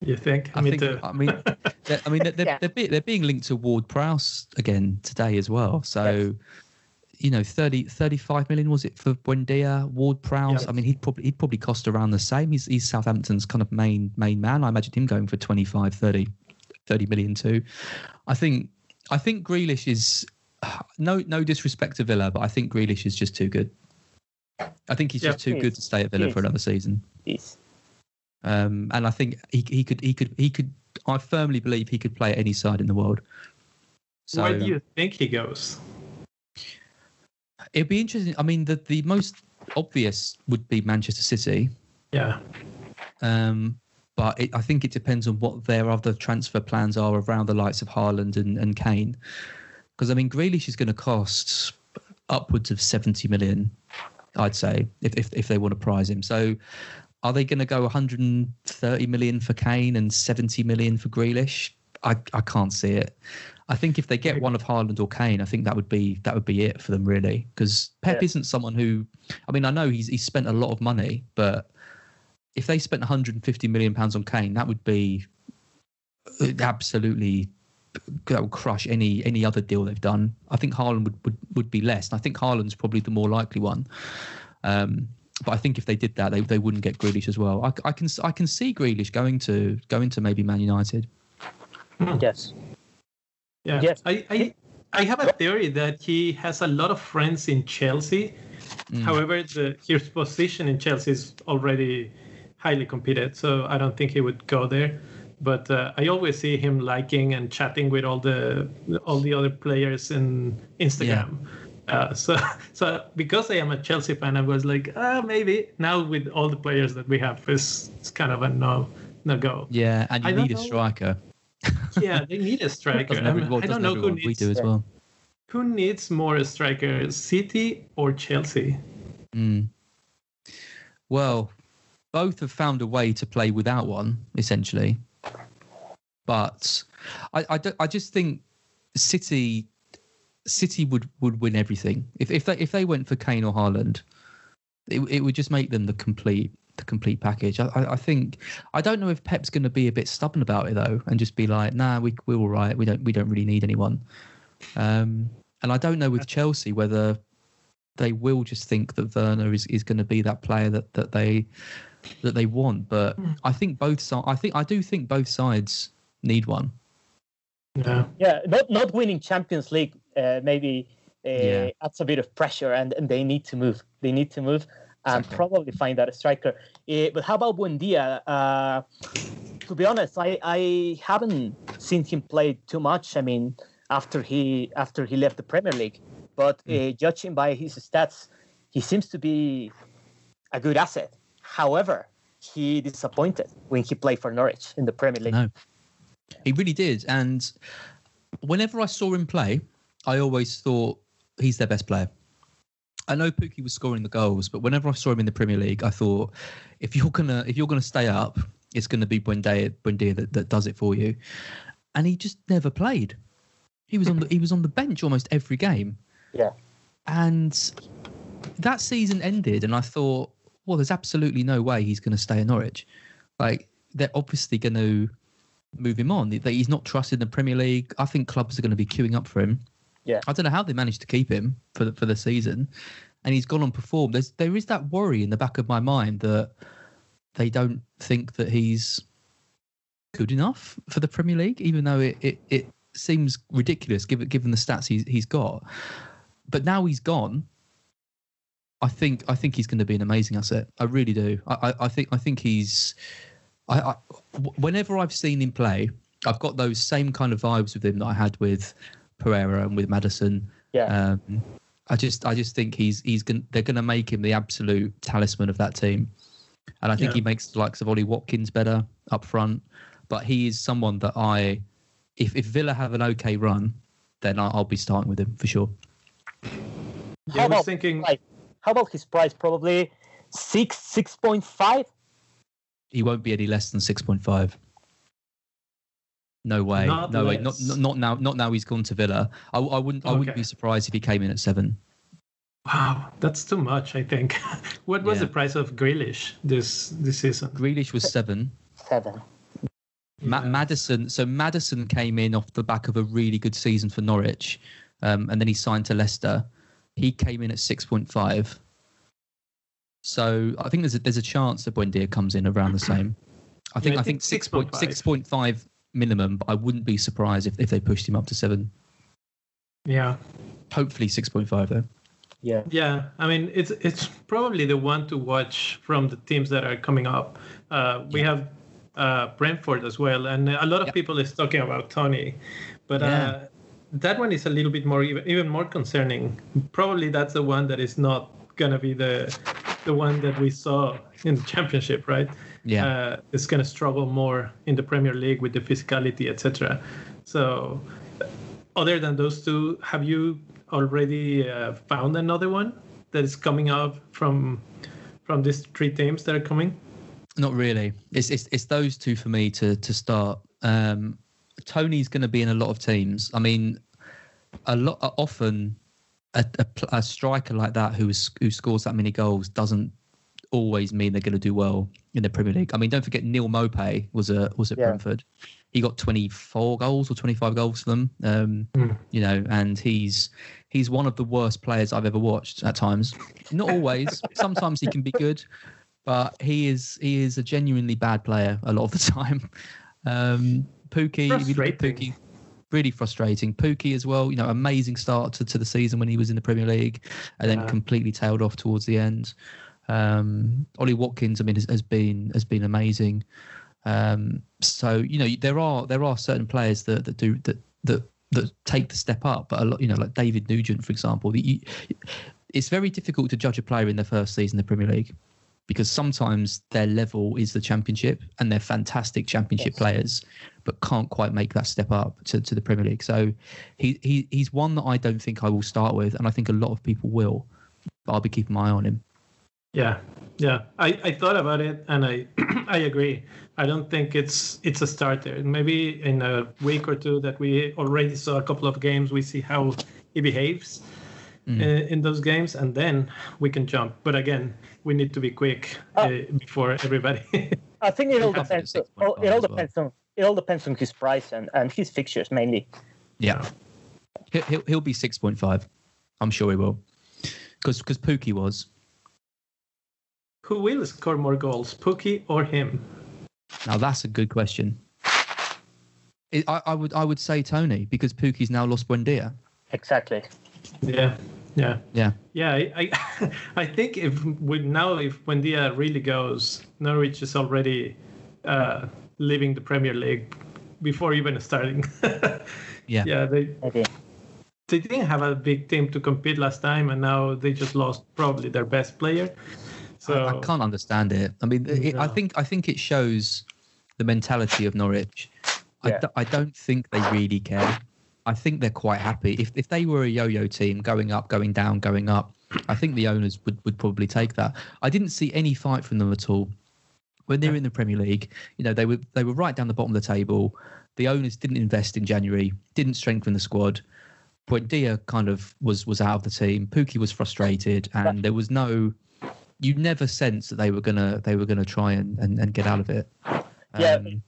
You think? I Me think. too. I mean, they're, I mean, they're, they're, Yeah. they're, be, they're being linked to Ward Prowse again today as well. So. Yes. You know, 30, 35 million was it for Buendia, Ward Prowse? Yeah. I mean, he'd probably he'd probably cost around the same. He's he's Southampton's kind of main main man. I imagine him going for 25, 30, 30 million too. I think I think Grealish is no no disrespect to Villa, but I think Grealish is just too good. I think he's just too He good to stay at Villa for another season. Yes. Um, and I think he he could he could he could. I firmly believe he could play at any side in the world. So Where do you think he goes? it'd be interesting. I mean, the the most obvious would be Manchester City. Yeah. Um, but it, I think it depends on what their other transfer plans are around the likes of Haaland and, and Kane. Because I mean, Grealish is going to cost upwards of seventy million, I'd say, if if, if they want to prize him. So, are they going to go one hundred and thirty million for Kane and seventy million for Grealish? I, I can't see it. I think if they get one of Haaland or Kane, I think that would be that would be it for them really. Because Pep Yeah. isn't someone who, I mean, I know he's he's spent a lot of money, but if they spent 150 million pounds on Kane, that would be uh, absolutely that would crush any any other deal they've done. I think Haaland would would, would be less. And I think Haaland's probably the more likely one. Um, but I think if they did that, they, they wouldn't get Grealish as well. I, I can I can see Grealish going to going to maybe Man United. Yes. Yeah. Yes. I, I I have a theory that he has a lot of friends in Chelsea. Mm. However, the his position in Chelsea is already highly competed, so I don't think he would go there. But uh, I always see him liking and chatting with all the all the other players in Instagram. Uh, so, so because I am a Chelsea fan, I was like, ah, maybe now with all the players that we have, it's, it's kind of a no, no go. Yeah, and you I need a striker. Yeah, they need a striker. I, every- well, I don't know who everyone? We needs do as well. who needs more strikers, City or Chelsea? Mm. Well, both have found a way to play without one, essentially. But I, I, I just think City, City would, would win everything if if they if they went for Kane or Haaland. It, it would just make them the complete the complete package. I, I I think I don't know if Pep's going to be a bit stubborn about it though, and just be like, "Nah, we we're all right. We don't we don't really need anyone." Um, and I don't know with Chelsea whether they will just think that Werner is, is going to be that player that, that they that they want. But I think both sides. I think I do think both sides need one. Yeah. Yeah, not not winning Champions League uh, maybe uh, Yeah. adds a bit of pressure, and, and they need to move. They need to move and Exactly. probably find out a striker. Uh, but how about Buendia? Uh, to be honest, I, I haven't seen him play too much. I mean, after he after he left the Premier League, but uh, judging by his stats, he seems to be a good asset. However, he disappointed when he played for Norwich in the Premier League. No, he really did. And whenever I saw him play, I always thought he's their best player. I know Pukki was scoring the goals, but whenever I saw him in the Premier League, I thought if you're gonna if you're gonna stay up, it's gonna be Buendia, Buendia that, that does it for you. And he just never played. He was on the he was on the bench almost every game. Yeah. And that season ended, and I thought, well, there's absolutely no way he's going to stay in Norwich. Like they're obviously going to move him on. That he's not trusted in the Premier League. I think clubs are going to be queuing up for him. Yeah. I don't know how they managed to keep him for the, for the season, and he's gone on performed. There's there is that worry in the back of my mind that they don't think that he's good enough for the Premier League, even though it it, it seems ridiculous given given the stats he's he's got. But now he's gone. I think I think he's going to be an amazing asset. I really do. I, I, I think I think he's. I, I whenever I've seen him play, I've got those same kind of vibes with him that I had with Pereira and with Maddison. Yeah. Um, I just I just think he's he's going they're going to make him the absolute talisman of that team, and I think Yeah. he makes the likes of Ollie Watkins better up front. But he is someone that I, if if Villa have an okay run, then I'll, I'll be starting with him for sure. Yeah, How I was about thinking. price? How about his price? Probably six, six point five. He won't be any less than six point five. No way, Not no way, not, not not now, not now. He's gone to Villa. I, I wouldn't, I wouldn't be surprised if he came in at seven. Wow, that's too much. I think. what was Yeah. the price of Grealish this this season? Grealish was seven. Seven. Ma- Yeah. Maddison. So Maddison came in off the back of a really good season for Norwich, um, and then he signed to Leicester. He came in at six point five. So I think there's a, there's a chance that Buendia comes in around the same. I think I I think think six point 6.5. six point five minimum, but I wouldn't be surprised if, if they pushed him up to seven. Yeah, Hopefully six point five though. Yeah. yeah. I mean, it's it's probably the one to watch from the teams that are coming up. Uh, we have uh, Brentford as well, and a lot of Yeah. people is talking about Toney, but Yeah. uh, that one is a little bit more even, even more concerning. Probably that's the one that is not gonna be the the one that we saw in the championship, right? Yeah. uh, is going to struggle more in the Premier League with the physicality, etc. So, other than those two, have you already uh, found another one that is coming up from from these three teams that are coming? Not really. It's it's it's those two for me to to start. Um, Toney's going to be in a lot of teams. I mean, a lot often a, a, a striker like that who is, who scores that many goals doesn't always mean they're going to do well in the Premier League. I mean, don't forget Neal Maupay was a was at yeah. Brentford. He got 24 goals or 25 goals for them. Um, mm. You know, and he's he's one of the worst players I've ever watched at times. Not always. Sometimes he can be good, but he is he is a genuinely bad player a lot of the time. Um, Pukki, Pukki, really frustrating. Pukki as well, you know, amazing start to, to the season when he was in the Premier League, and then completely tailed off towards the end. Um, Ollie Watkins, I mean, has, has been has been amazing. Um, so you know, there are there are certain players that, that do that that that take the step up, but a lot, you know, like David Nugent, for example. The, it's very difficult to judge a player in their first season in the Premier League because sometimes their level is the championship and they're fantastic championship yes. players, but can't quite make that step up to, to the Premier League. So he, he he's one that I don't think I will start with, and I think a lot of people will. But I'll be keeping my eye on him. Yeah, yeah. I, I thought about it and I I agree. I don't think it's it's a starter. Maybe in a week or two that we already saw a couple of games, we see how he behaves mm. uh, in those games, and then we can jump. But again, we need to be quick uh, uh, before everybody. I think it all depends. it all depends well. on it all depends on his price and, and his fixtures mainly. Yeah, he'll he'll be six point five. I'm sure he will, because because Pukki was. Who will score more goals, Pukki or him? Now that's a good question. It, I, I, would I would say Toney because Pukki's now lost Buendia. Exactly. Yeah. Yeah. Yeah. Yeah. I I, I think if we, now if Buendia really goes, Norwich is already uh, leaving the Premier League before even starting. yeah. Yeah. They. Okay. They didn't have a big team to compete last time, and now they just lost probably their best player. So I, I can't understand it. I mean, it, no. I think I think it shows the mentality of Norwich. Yeah. I, I don't think they really care. I think they're quite happy. If if they were a yo-yo team going up, going down, going up, I think the owners would, would probably take that. I didn't see any fight from them at all. When they were in the Premier League, you know, they were they were right down the bottom of the table. The owners didn't invest in January, didn't strengthen the squad. Buendia kind of was was out of the team. Pukki was frustrated, and there was no. You never sensed that they were gonna they were gonna try and, and, and get out of it. Yeah, um,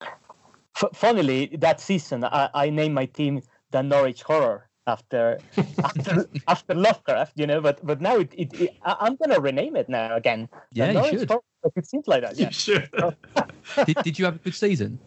F- funnily, that season I, I named my team the Norwich Horror after after after Lovecraft, you know. But but now it, it, it I, am gonna rename it now again. Yeah, you should. Horror, it seems like that. Yeah. Sure. did, did you have a good season?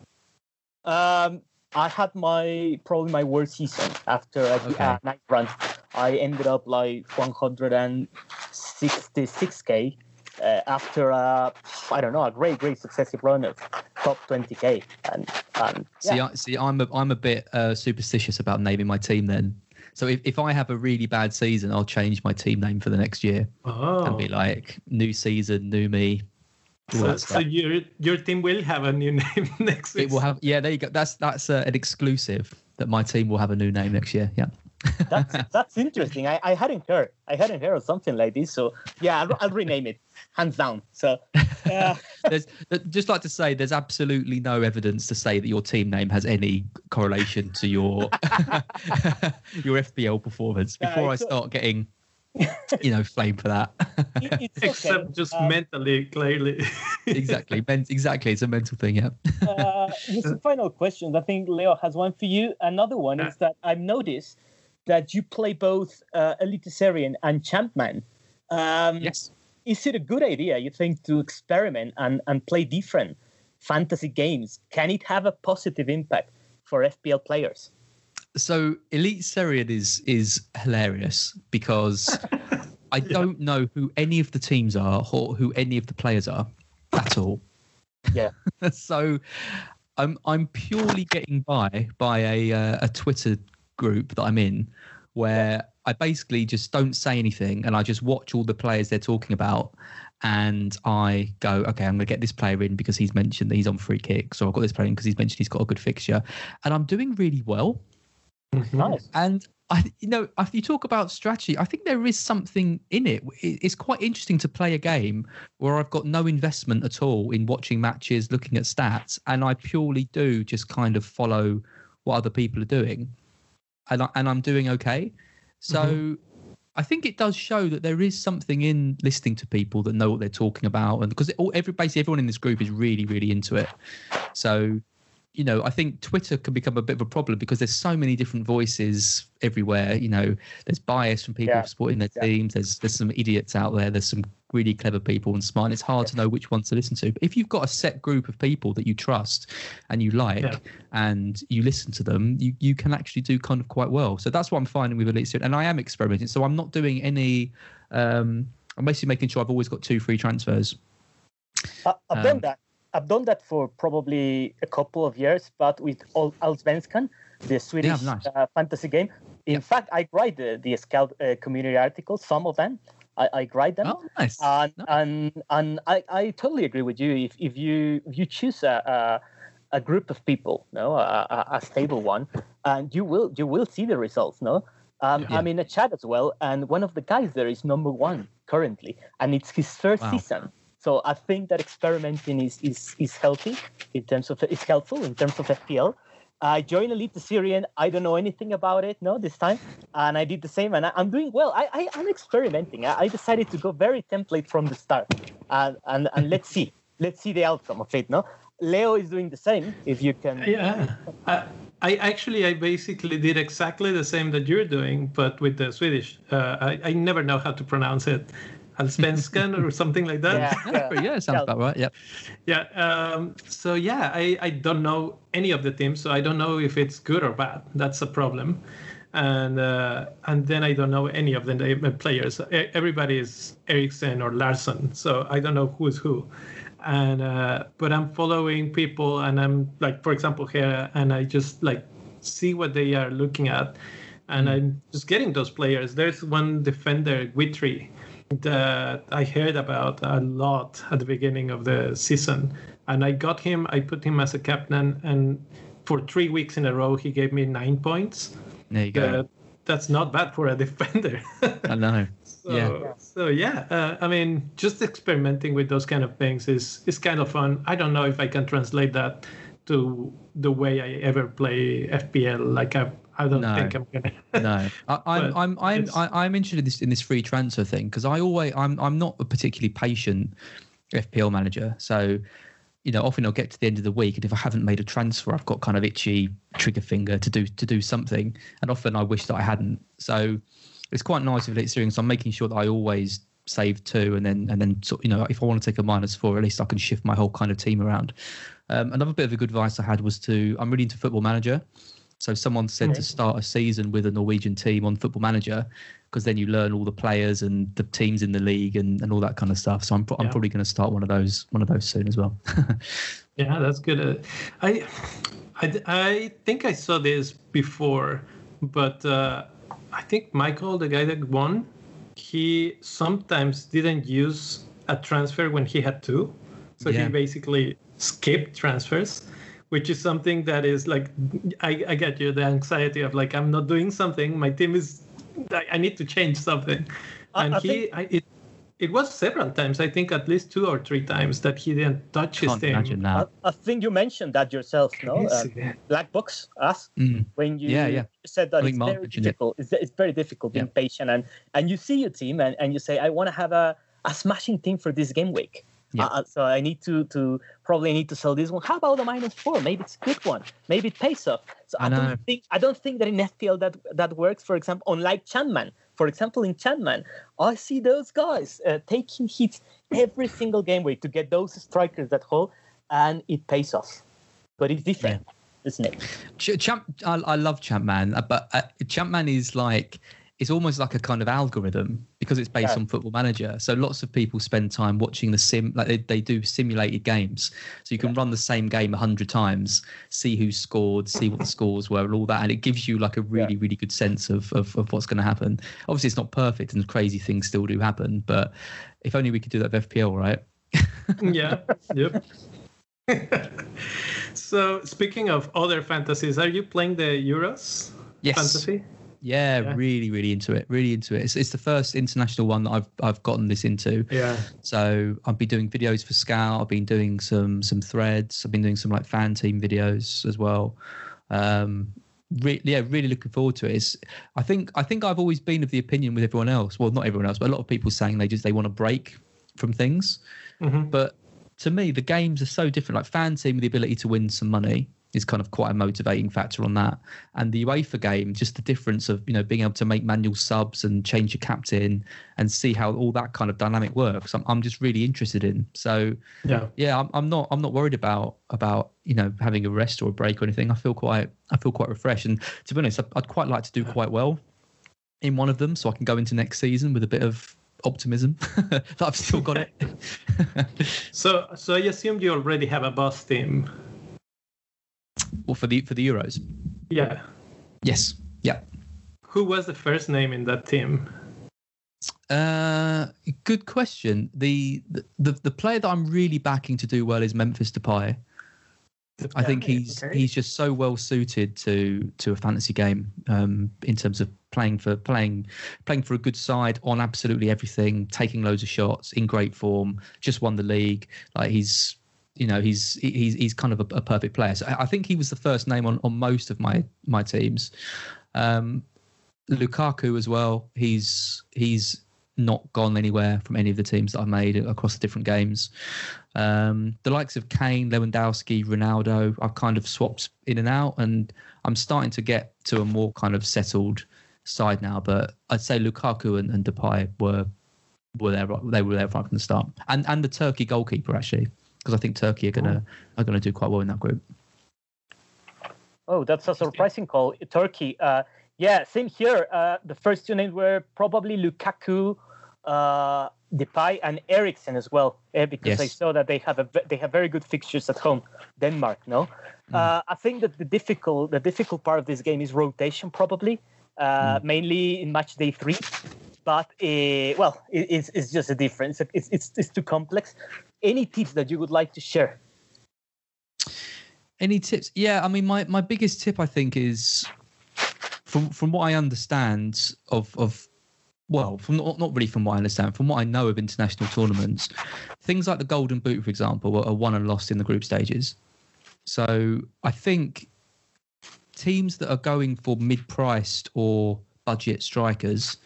Um, I had my probably my worst season after a okay. uh, night run. I ended up like 166k uh, after a I don't know a great great successive run of top 20k and, and yeah. see I, see I'm a, I'm a bit uh, superstitious about naming my team then so if, if I have a really bad season I'll change my team name for the next year oh. and be like new season new me so, so, your your team will have a new name next week. It will have yeah. There you go. That's that's uh, an exclusive that my team will have a new name next year. Yeah that's that's interesting. I, I hadn't heard I hadn't heard of something like this. So yeah, I'll, I'll rename it hands down. So uh... there's just like to say there's absolutely no evidence to say that your team name has any correlation to your your FPL performance. Before I start getting you know flame for that. Except okay. just um, mentally, clearly. exactly, Men- exactly. It's a mental thing. Yeah. uh, here's the final question. I think Leo has one for you. Another one yeah. is that I've noticed that you play both uh, Eliteserien and Champman. Um, yes. Is it a good idea, you think, to experiment and, and play different fantasy games? Can it have a positive impact for FPL players? So Eliteserien is is hilarious because I don't know who any of the teams are or who any of the players are at all. Yeah. so I'm I'm purely getting by by a uh, a Twitter group that I'm in where I basically just don't say anything and I just watch all the players they're talking about and I go, okay, I'm going to get this player in because he's mentioned that he's on free kicks, or I've got this player in because he's mentioned he's got a good fixture, and I'm doing really well. Mm-hmm. Nice. And I, you know, if you talk about strategy, I think there is something in it. It's quite interesting to play a game where I've got no investment at all in watching matches, looking at stats, and I purely do just kind of follow what other people are doing, and I, and I'm doing okay. So. Mm-hmm. I think it does show that there is something in listening to people that know what they're talking about, and because every basically everyone in this group is really, really into it. So you know, I think Twitter can become a bit of a problem because there's so many different voices everywhere. You know, there's bias from people yeah. supporting their yeah. teams. There's there's some idiots out there. There's some really clever people and smart. And it's hard yeah. to know which ones to listen to. But if you've got a set group of people that you trust and you like, and you listen to them, you you can actually do kind of quite well. So that's what I'm finding with Elite and I am experimenting. So I'm not doing any. Um, I'm basically making sure I've always got two free transfers. Uh, I've um, done that I've done that for probably a couple of years, but with Allsvenskan, the Swedish yeah, nice. uh, fantasy game. In yeah. fact, I write the, the Scout uh, community articles, some of them. I, I write them. Oh, nice. And, nice. and, and I, I totally agree with you. If, if you if you choose a, a, a group of people, no, a, a, a, stable one, and you will you will see the results, no. Um, yeah. I'm in a chat as well, and one of the guys there is number one currently, and it's his first wow. season so I think that experimenting is is is healthy in terms of is helpful in terms of FPL. I joined Eliteserien. I don't know anything about it, no, this time, and I did the same, and I, am doing well. I, I am experimenting. I, I, decided to go very template from the start, and and, and let's see, let's see the outcome of it, no. Leo is doing the same. If you can, yeah. I, I actually, I basically did exactly the same that you're doing, but with the Swedish. Uh, I, I never know how to pronounce it. Allsvenskan or something like that. Yeah, yeah. yeah sounds about right. Yeah. Yeah. Um, so yeah, I, I don't know any of the teams, so I don't know if it's good or bad. That's a problem. And uh, and then I don't know any of the players. Everybody is Eriksen or Larson, so I don't know who's who. And uh, but I'm following people, and I'm like, for example, here, and I just like see what they are looking at, and mm. I'm just getting those players. There's one defender, Witry, that I heard about a lot at the beginning of the season. And I got him, I put him as a captain, and for three weeks in a row, he gave me nine points. There you go. Uh, that's not bad for a defender. I know. So, yeah. So yeah, uh, I mean, just experimenting with those kind of things is is kind of fun. I don't know if I can translate that to the way I ever play FPL. Like I've I don't no, think I'm gonna. no, I, I'm I'm I'm I'm interested in this in this free transfer thing because I always I'm I'm not a particularly patient FPL manager. So, you know, often I'll get to the end of the week, and if I haven't made a transfer, I've got kind of itchy trigger finger to do to do something, and often I wish that I hadn't. So, it's quite nice with Elite Series. So I'm making sure that I always save two, and then and then you know if I want to take a minus four, at least I can shift my whole kind of team around. Um, another bit of a good advice I had was to I'm really into Football Manager. So someone said to start a season with a Norwegian team on Football Manager because then you learn all the players and the teams in the league and, and all that kind of stuff. So I'm I'm probably going to start one of those one of those soon as well. yeah, that's good. Uh, I, I I think I saw this before, but uh, I think Michael, the guy that won, he sometimes didn't use a transfer when he had to, so yeah. he basically skipped transfers which is something that is like I, I get you the anxiety of like I'm not doing something my team is I, I need to change something and I he think... I, it it was several times I think at least two or three times that he didn't touch his team I, I, think you mentioned that yourself no uh, black box us mm. when you yeah, yeah. said that it's very difficult it. it's, it's very difficult being yeah. patient and and you see your team and, and you say I want to have a a smashing team for this game week yeah. Uh, so I need to to probably need to sell this one. How about the minus four? Maybe it's a good one. Maybe it pays off. So I, I don't think I don't think that in FPL that that works. For example, unlike Champman, for example, in Champman, I see those guys uh, taking hits every single game week to get those strikers that hole, and it pays off. But it's different. Yeah. Isn't it? Champ, I, I love Champman, uh, but uh, Champman is like it's almost like a kind of algorithm because it's based yeah. on football manager so lots of people spend time watching the sim like they, they do simulated games so you can yeah. run the same game 100 times see who scored see what the scores were and all that and it gives you like a really yeah. really good sense of, of, of what's going to happen obviously it's not perfect and crazy things still do happen but if only we could do that with fpl right yeah yep so speaking of other fantasies are you playing the euros Yes. fantasy? Yeah, Yeah. really, really into it. Really into it. It's, it's the first international one that I've I've gotten this into. Yeah. So I've been doing videos for Scout. I've been doing some some threads. I've been doing some like fan team videos as well. Um, re- yeah, really looking forward to it. It's, I think I think I've always been of the opinion with everyone else. Well, not everyone else, but a lot of people saying they just they want to break from things. Mhm. But to me, the games are so different. Like fan team with the ability to win some money is kind of quite a motivating factor on that. And the UEFA game, just the difference of you know being able to make manual subs and change your captain and see how all that kind of dynamic works. I'm, I'm just really interested in. So Yeah. yeah, I'm, I'm not I'm not worried about about you know having a rest or a break or anything. I feel quite I feel quite refreshed. And to be honest, I'd, quite like to do quite well in one of them, so I can go into next season with a bit of optimism that I've still got it. So so I assumed you already have a boss team. Well, for the for the Euros, Yeah. yes, yeah. Who was the first name in that team? Uh, good question. The, the the player that I'm really backing to do well is Memphis Depay. I think he's okay. he's just so well suited to to a fantasy game um, in terms of playing for playing playing for a good side on absolutely everything, taking loads of shots, in great form, just won the league. Like he's you know he's he's he's kind of a, a perfect player. So I think he was the first name on on most of my my teams. Um, Lukaku as well. He's he's not gone anywhere from any of the teams that I've made across the different games. Um, the likes of Kane, Lewandowski, Ronaldo, I've kind of swapped in and out, and I'm starting to get to a more kind of settled side now. But I'd say Lukaku and, and Depay were were there. They were there right from the start, and and the Turkey goalkeeper actually, because I think Turkey are gonna are gonna do quite well in that group. Oh, that's a surprising call. Turkey. Uh, yeah, same here. Uh, the first two names were probably Lukaku, uh, Depay, and Eriksen as well, eh, because I saw that they have a they have very good fixtures at home. Denmark, no. Uh, I think that the difficult the difficult part of this game is rotation, probably, uh, mainly in match day three. But uh, well, it, it's, it's just a difference. It's, it's it's too complex. Any tips that you would like to share? Any tips? Yeah, I mean, my, my biggest tip I think is from from what I understand of of well, from not, not really from what I understand, from what I know of international tournaments, things like the Golden Boot, for example, are, won and lost in the group stages. So I think teams that are going for mid-priced or budget strikers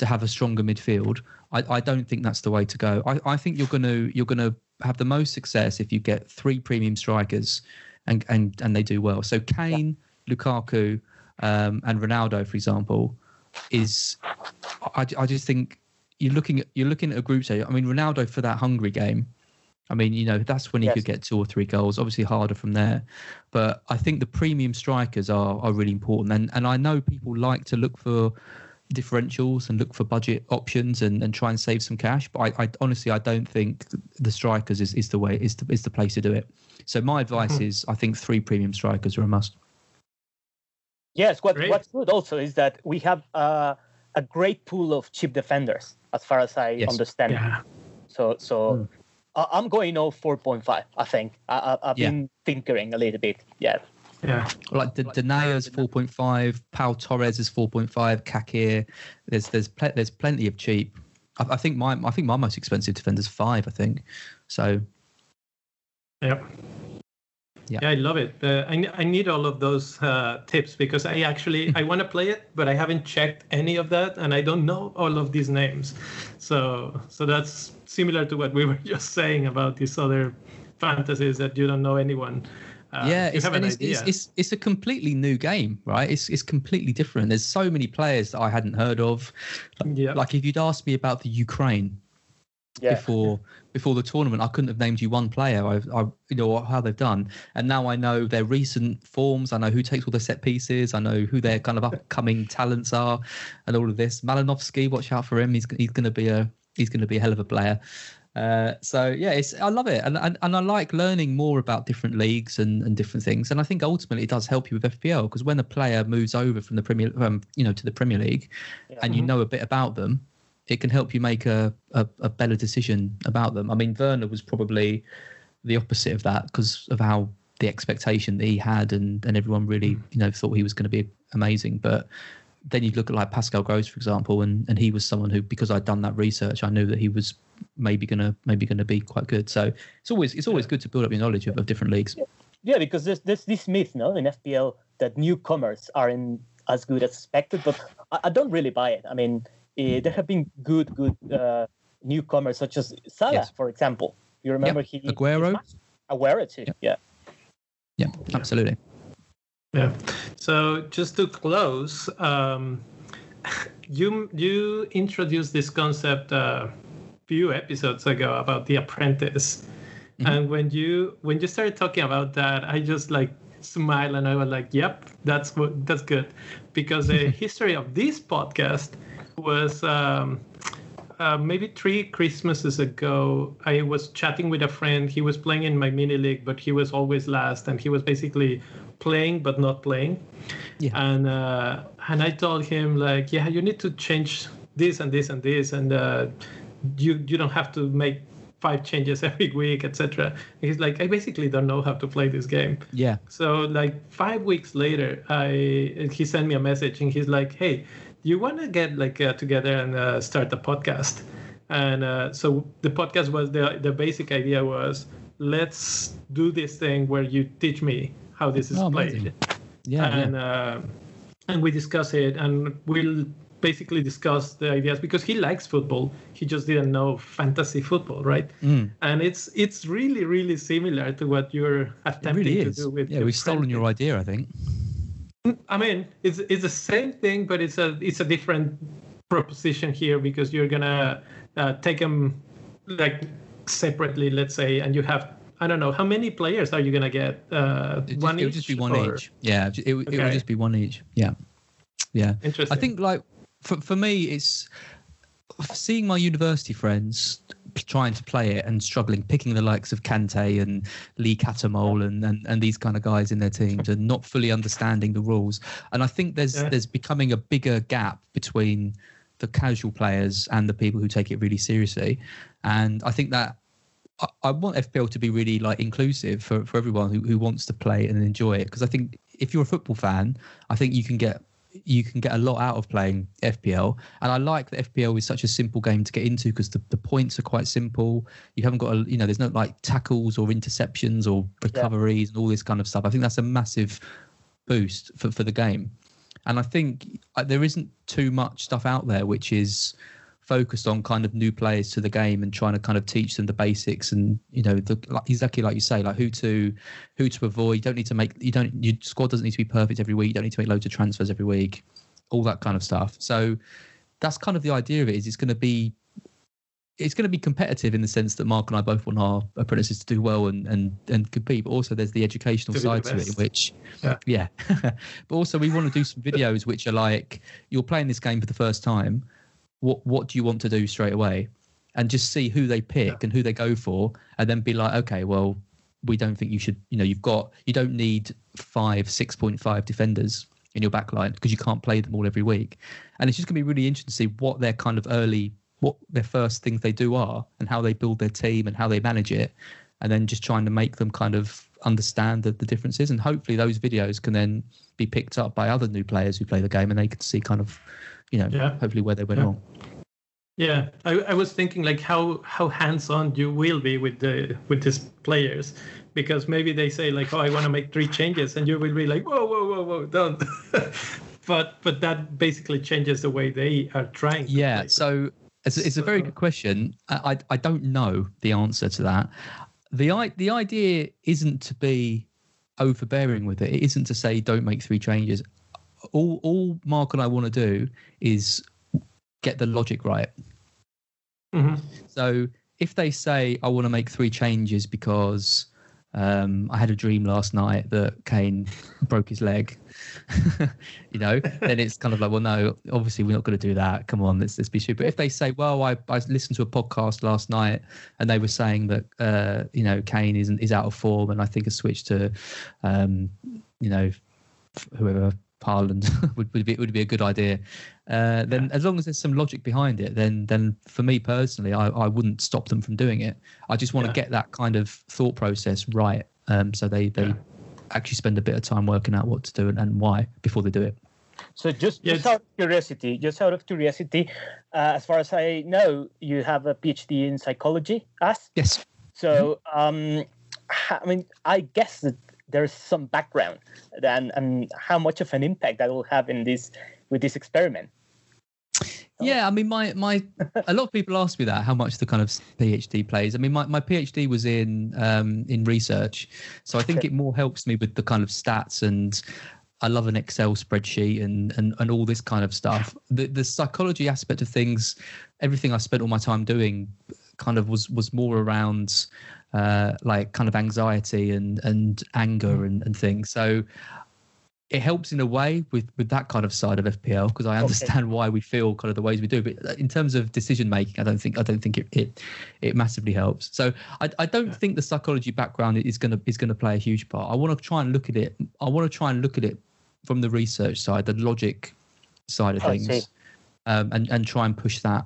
to have a stronger midfield, I, I don't think that's the way to go. I, I think you're going to you're going to have the most success if you get three premium strikers and and and they do well. So Kane, Lukaku, um, and Ronaldo, for example, is I, I just think you're looking at you're looking at a group stage. I mean, Ronaldo for that Hungary game. I mean, you know, that's when he Yes. could get two or three goals. Obviously, harder from there, but I think the premium strikers are are really important. And and I know people like to look for differentials and look for budget options and, and try and save some cash. But I, I honestly I don't think the strikers is, is the way is the is the place to do it. So my advice is I think three premium strikers are a must. Yes, what, Great. what's good also is that we have uh, a great pool of cheap defenders, as far as I Yes. understand. Yeah. So, so. I I'm going all 4.5. I think I, I, I've Yeah. been tinkering a little bit. Yeah, Yeah. Like the Denayer's four point five, Pau Torres is four point five, Kakir. There's there's pl- there's plenty of cheap. I, I think my I think my most expensive defender's five. I think so. Yep. Yeah. Yeah, I love it. Uh, I, I need all of those uh, tips because I actually I want to play it, but I haven't checked any of that, and I don't know all of these names. So so that's similar to what we were just saying about these other fantasies that you don't know anyone. Uh, yeah, it's, have and an it's, it's, it's it's a completely new game, right? It's it's completely different. There's so many players that I hadn't heard of. Like, Yeah. like if you'd asked me about the Ukraine yeah. before before the tournament, I couldn't have named you one player. I, I you know how they've done, and now I know their recent forms. I know who takes all the set pieces. I know who their kind of upcoming talents are, and all of this. Malinovsky, watch out for him. He's he's going to be a he's going to be a hell of a player. Uh, so yeah, it's I love it, and, and and I like learning more about different leagues and, and different things. And I think ultimately it does help you with FPL because when a player moves over from the Premier, um, you know, to the Premier League, and you Mhm. know a bit about them, it can help you make a, a, a better decision about them. I mean, Werner was probably the opposite of that because of how the expectation that he had, and, and everyone really, you know, thought he was going to be amazing. But then you look at like Pascal Gross, for example, and, and he was someone who, because I'd done that research, I knew that he was maybe gonna maybe gonna be quite good. So it's always it's always good to build up your knowledge of, of different leagues. Yeah, because there's, there's this myth, no, in FPL that newcomers aren't as good as expected, but I, I don't really buy it. I mean, uh, there have been good good uh, newcomers such as Salah, yes. for example. You remember yep. he Aguero. Aguero too. Yep. Yeah. Yeah, absolutely. Yeah. So just to close, um, you you introduced this concept uh, few episodes ago about the apprentice, mm-hmm. and when you when you started talking about that, I just like smile and I was like, "Yep, that's what that's good," because the history of this podcast was um, uh, maybe three Christmases ago, I was chatting with a friend. He was playing in my mini league, but he was always last, and he was basically playing but not playing. Yeah. And uh, and I told him like, yeah, you need to change this and this and this, and uh, you you don't have to make five changes every week, etc. He's like, I basically don't know how to play this game. Yeah. So like five weeks later, I he sent me a message and he's like, Hey, do you want to get like uh, together and uh, start a podcast and uh, so the podcast was the the basic idea was let's do this thing where you teach me how this is oh, played amazing. yeah and yeah. Uh, and we discuss it and we'll basically discuss the ideas because he likes football he just didn't know fantasy football right mm. and it's it's really really similar to what you're attempting really to do with yeah we've stolen your idea i think I mean, it's it's the same thing, but it's a it's a different proposition here because you're gonna uh, take them like separately, let's say, and you have I don't know how many players are you gonna get? Uh, just, one it would just be one or... each. Yeah, it, it, okay. it would just be one each. Yeah, yeah. Interesting. I think like for for me, it's seeing my university friends trying to play it and struggling, picking the likes of Kante and Lee Cattermole and, and, and these kind of guys in their teams and not fully understanding the rules. And I think there's yeah. there's becoming a bigger gap between the casual players and the people who take it really seriously. And I think that I, I want FPL to be really like inclusive for, for everyone who, who wants to play and enjoy it. Because I think if you're a football fan, I think you can get you can get a lot out of playing FPL. And I like that FPL is such a simple game to get into because the, the points are quite simple. You haven't got a, you know, there's no like tackles or interceptions or recoveries yeah. and all this kind of stuff. I think that's a massive boost for, for the game. And I think uh, there isn't too much stuff out there which is focused on kind of new players to the game and trying to kind of teach them the basics and you know the like, exactly like you say like who to who to avoid. You don't need to make you don't your squad doesn't need to be perfect every week. You don't need to make loads of transfers every week all that kind of stuff. So that's kind of the idea of it is it's going to be it's going to be competitive in the sense that Mark and I both want our apprentices to do well and and and compete. But also, there's the educational to side to it, which yeah, yeah. but also we want to do some videos which are like you're playing this game for the first time what what do you want to do straight away? And just see who they pick yeah. and who they go for and then be like okay well we don't think you should you know you've got you don't need five 6.5 defenders in your back line because you can't play them all every week. And it's just going to be really interesting to see what their kind of early what their first things they do are and how they build their team and how they manage it and then just trying to make them kind of understand the, the differences. And hopefully those videos can then be picked up by other new players who play the game and they can see kind of you know, yeah. hopefully where they went yeah. wrong. Yeah, I, I was thinking like how how hands on you will be with the with these players, because maybe they say like, oh, I want to make three changes, and you will be like, whoa, whoa, whoa, whoa, don't. but but that basically changes the way they are trying. yeah, so it's, it's a very good question. I, I I don't know the answer to that. The the idea isn't to be overbearing with it. It isn't to say don't make three changes all all Mark and I want to do is get the logic right. Mm-hmm. So if they say I want to make three changes because um, I had a dream last night that Kane broke his leg, you know, then it's kind of like, well, no, obviously we're not going to do that. Come on, let's let's be stupid. If they say, well, I, I listened to a podcast last night and they were saying that uh, you know Kane isn't is out of form and I think a switch to um, you know whoever Haaland would, would be would be a good idea. Uh, then, yeah. as long as there's some logic behind it, then then for me personally, I, I wouldn't stop them from doing it. I just want yeah. to get that kind of thought process right, um, so they they yeah. actually spend a bit of time working out what to do and, and why before they do it. So just, just out of curiosity, just out of curiosity, uh, as far as I know, you have a PhD in psychology. Us? Yes. So um, I mean, I guess that there's some background and and how much of an impact that will have in this with this experiment. Yeah, I mean, my my a lot of people ask me that how much the kind of PhD plays. I mean, my, my PhD was in um, in research, so I think okay. it more helps me with the kind of stats and I love an Excel spreadsheet and and and all this kind of stuff. The the psychology aspect of things, everything I spent all my time doing, kind of was was more around uh, like kind of anxiety and and anger mm. and, and things. So it helps in a way with with that kind of side of FPL because I understand okay. why we feel kind of the ways we do. But in terms of decision making, I don't think I don't think it it, it massively helps. So I, I don't yeah. think the psychology background is gonna is gonna play a huge part. I want to try and look at it. I want to try and look at it from the research side, the logic side of things, um, and and try and push that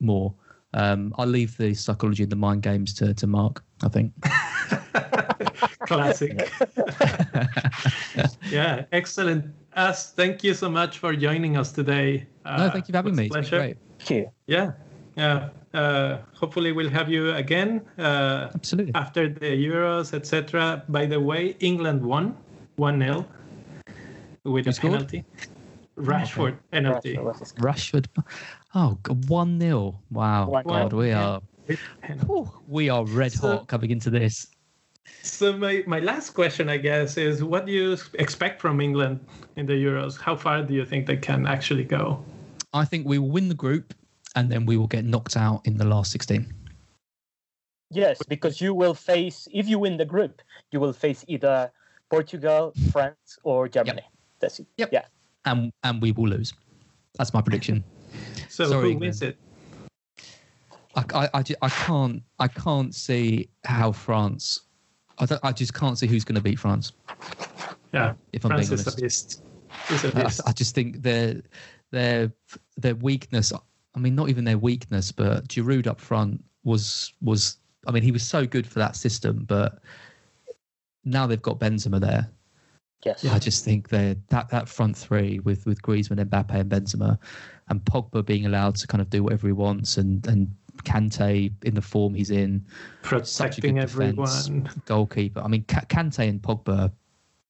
more. Um, I'll leave the psychology and the mind games to to Mark. I think. Classic. yeah, excellent. Az thank you so much for joining us today. Uh, no, thank you for having me. Pleasure. Great. Thank you. Yeah. Yeah. Uh, hopefully we'll have you again. Uh, Absolutely. After the Euros, etc. By the way, England won one 0 with a penalty. Rashford penalty. Rashford. Oh, one 0 Wow, one God, we are. we are red hot coming into this. So my, my last question, I guess, is what do you expect from England in the Euros? How far do you think they can actually go? I think we will win the group and then we will get knocked out in the last 16. Yes, because you will face, if you win the group, you will face either Portugal, France, or Germany. Yep. That's it. Yep. Yeah. And, and we will lose. That's my prediction. so Sorry, who wins it? I, I, I, I can't I can't see how France I, I just can't see who's going to beat France. Yeah, if I'm France being honest. Is a beast. I, I just think their their their weakness. I mean, not even their weakness, but Giroud up front was was. I mean, he was so good for that system, but now they've got Benzema there. Yes. I just think they that that front three with with Griezmann, and Mbappe, and Benzema, and Pogba being allowed to kind of do whatever he wants and and Kante in the form he's in, protecting everyone, goalkeeper. I mean, Kante and Pogba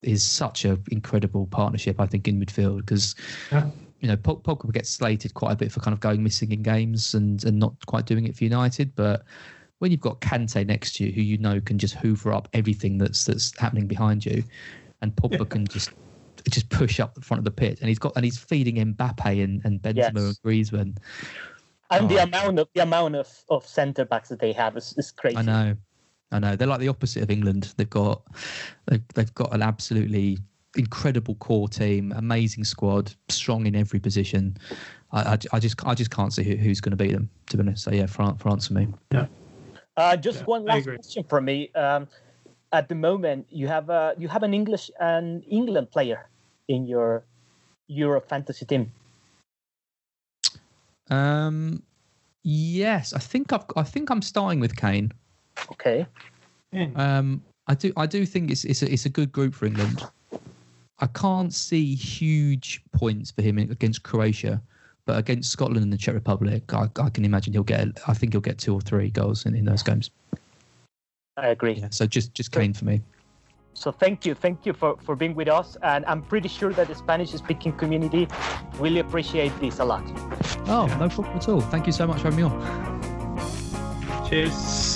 is such an incredible partnership. I think in midfield because. Yeah. You know, Pogba gets slated quite a bit for kind of going missing in games and, and not quite doing it for United. But when you've got Kante next to you, who you know can just hoover up everything that's that's happening behind you, and Pogba yeah. can just just push up the front of the pit, and he's got and he's feeding Mbappe and, and Benzema yes. and Griezmann and oh. the amount of the amount of, of centre backs that they have is, is crazy. I know, I know. They're like the opposite of England. They've got they've, they've got an absolutely incredible core team, amazing squad, strong in every position. I, I, I just I just can't see who, who's going to beat them. To be honest, so yeah, France, France for me. Yeah. Uh, just yeah, one last question from me. Um, at the moment, you have a you have an English and England player in your Euro fantasy team. Um, yes, I think I've. I think I'm starting with Kane. Okay. Um, I do. I do think it's it's a, it's a good group for England. I can't see huge points for him against Croatia, but against Scotland and the Czech Republic, I, I can imagine he'll get. I think he'll get two or three goals in, in those games. I agree. Yeah, so just just Kane for me. So thank you, thank you for, for being with us. And I'm pretty sure that the Spanish speaking community really appreciate this a lot. Oh, no problem at all. Thank you so much for having me on. Cheers.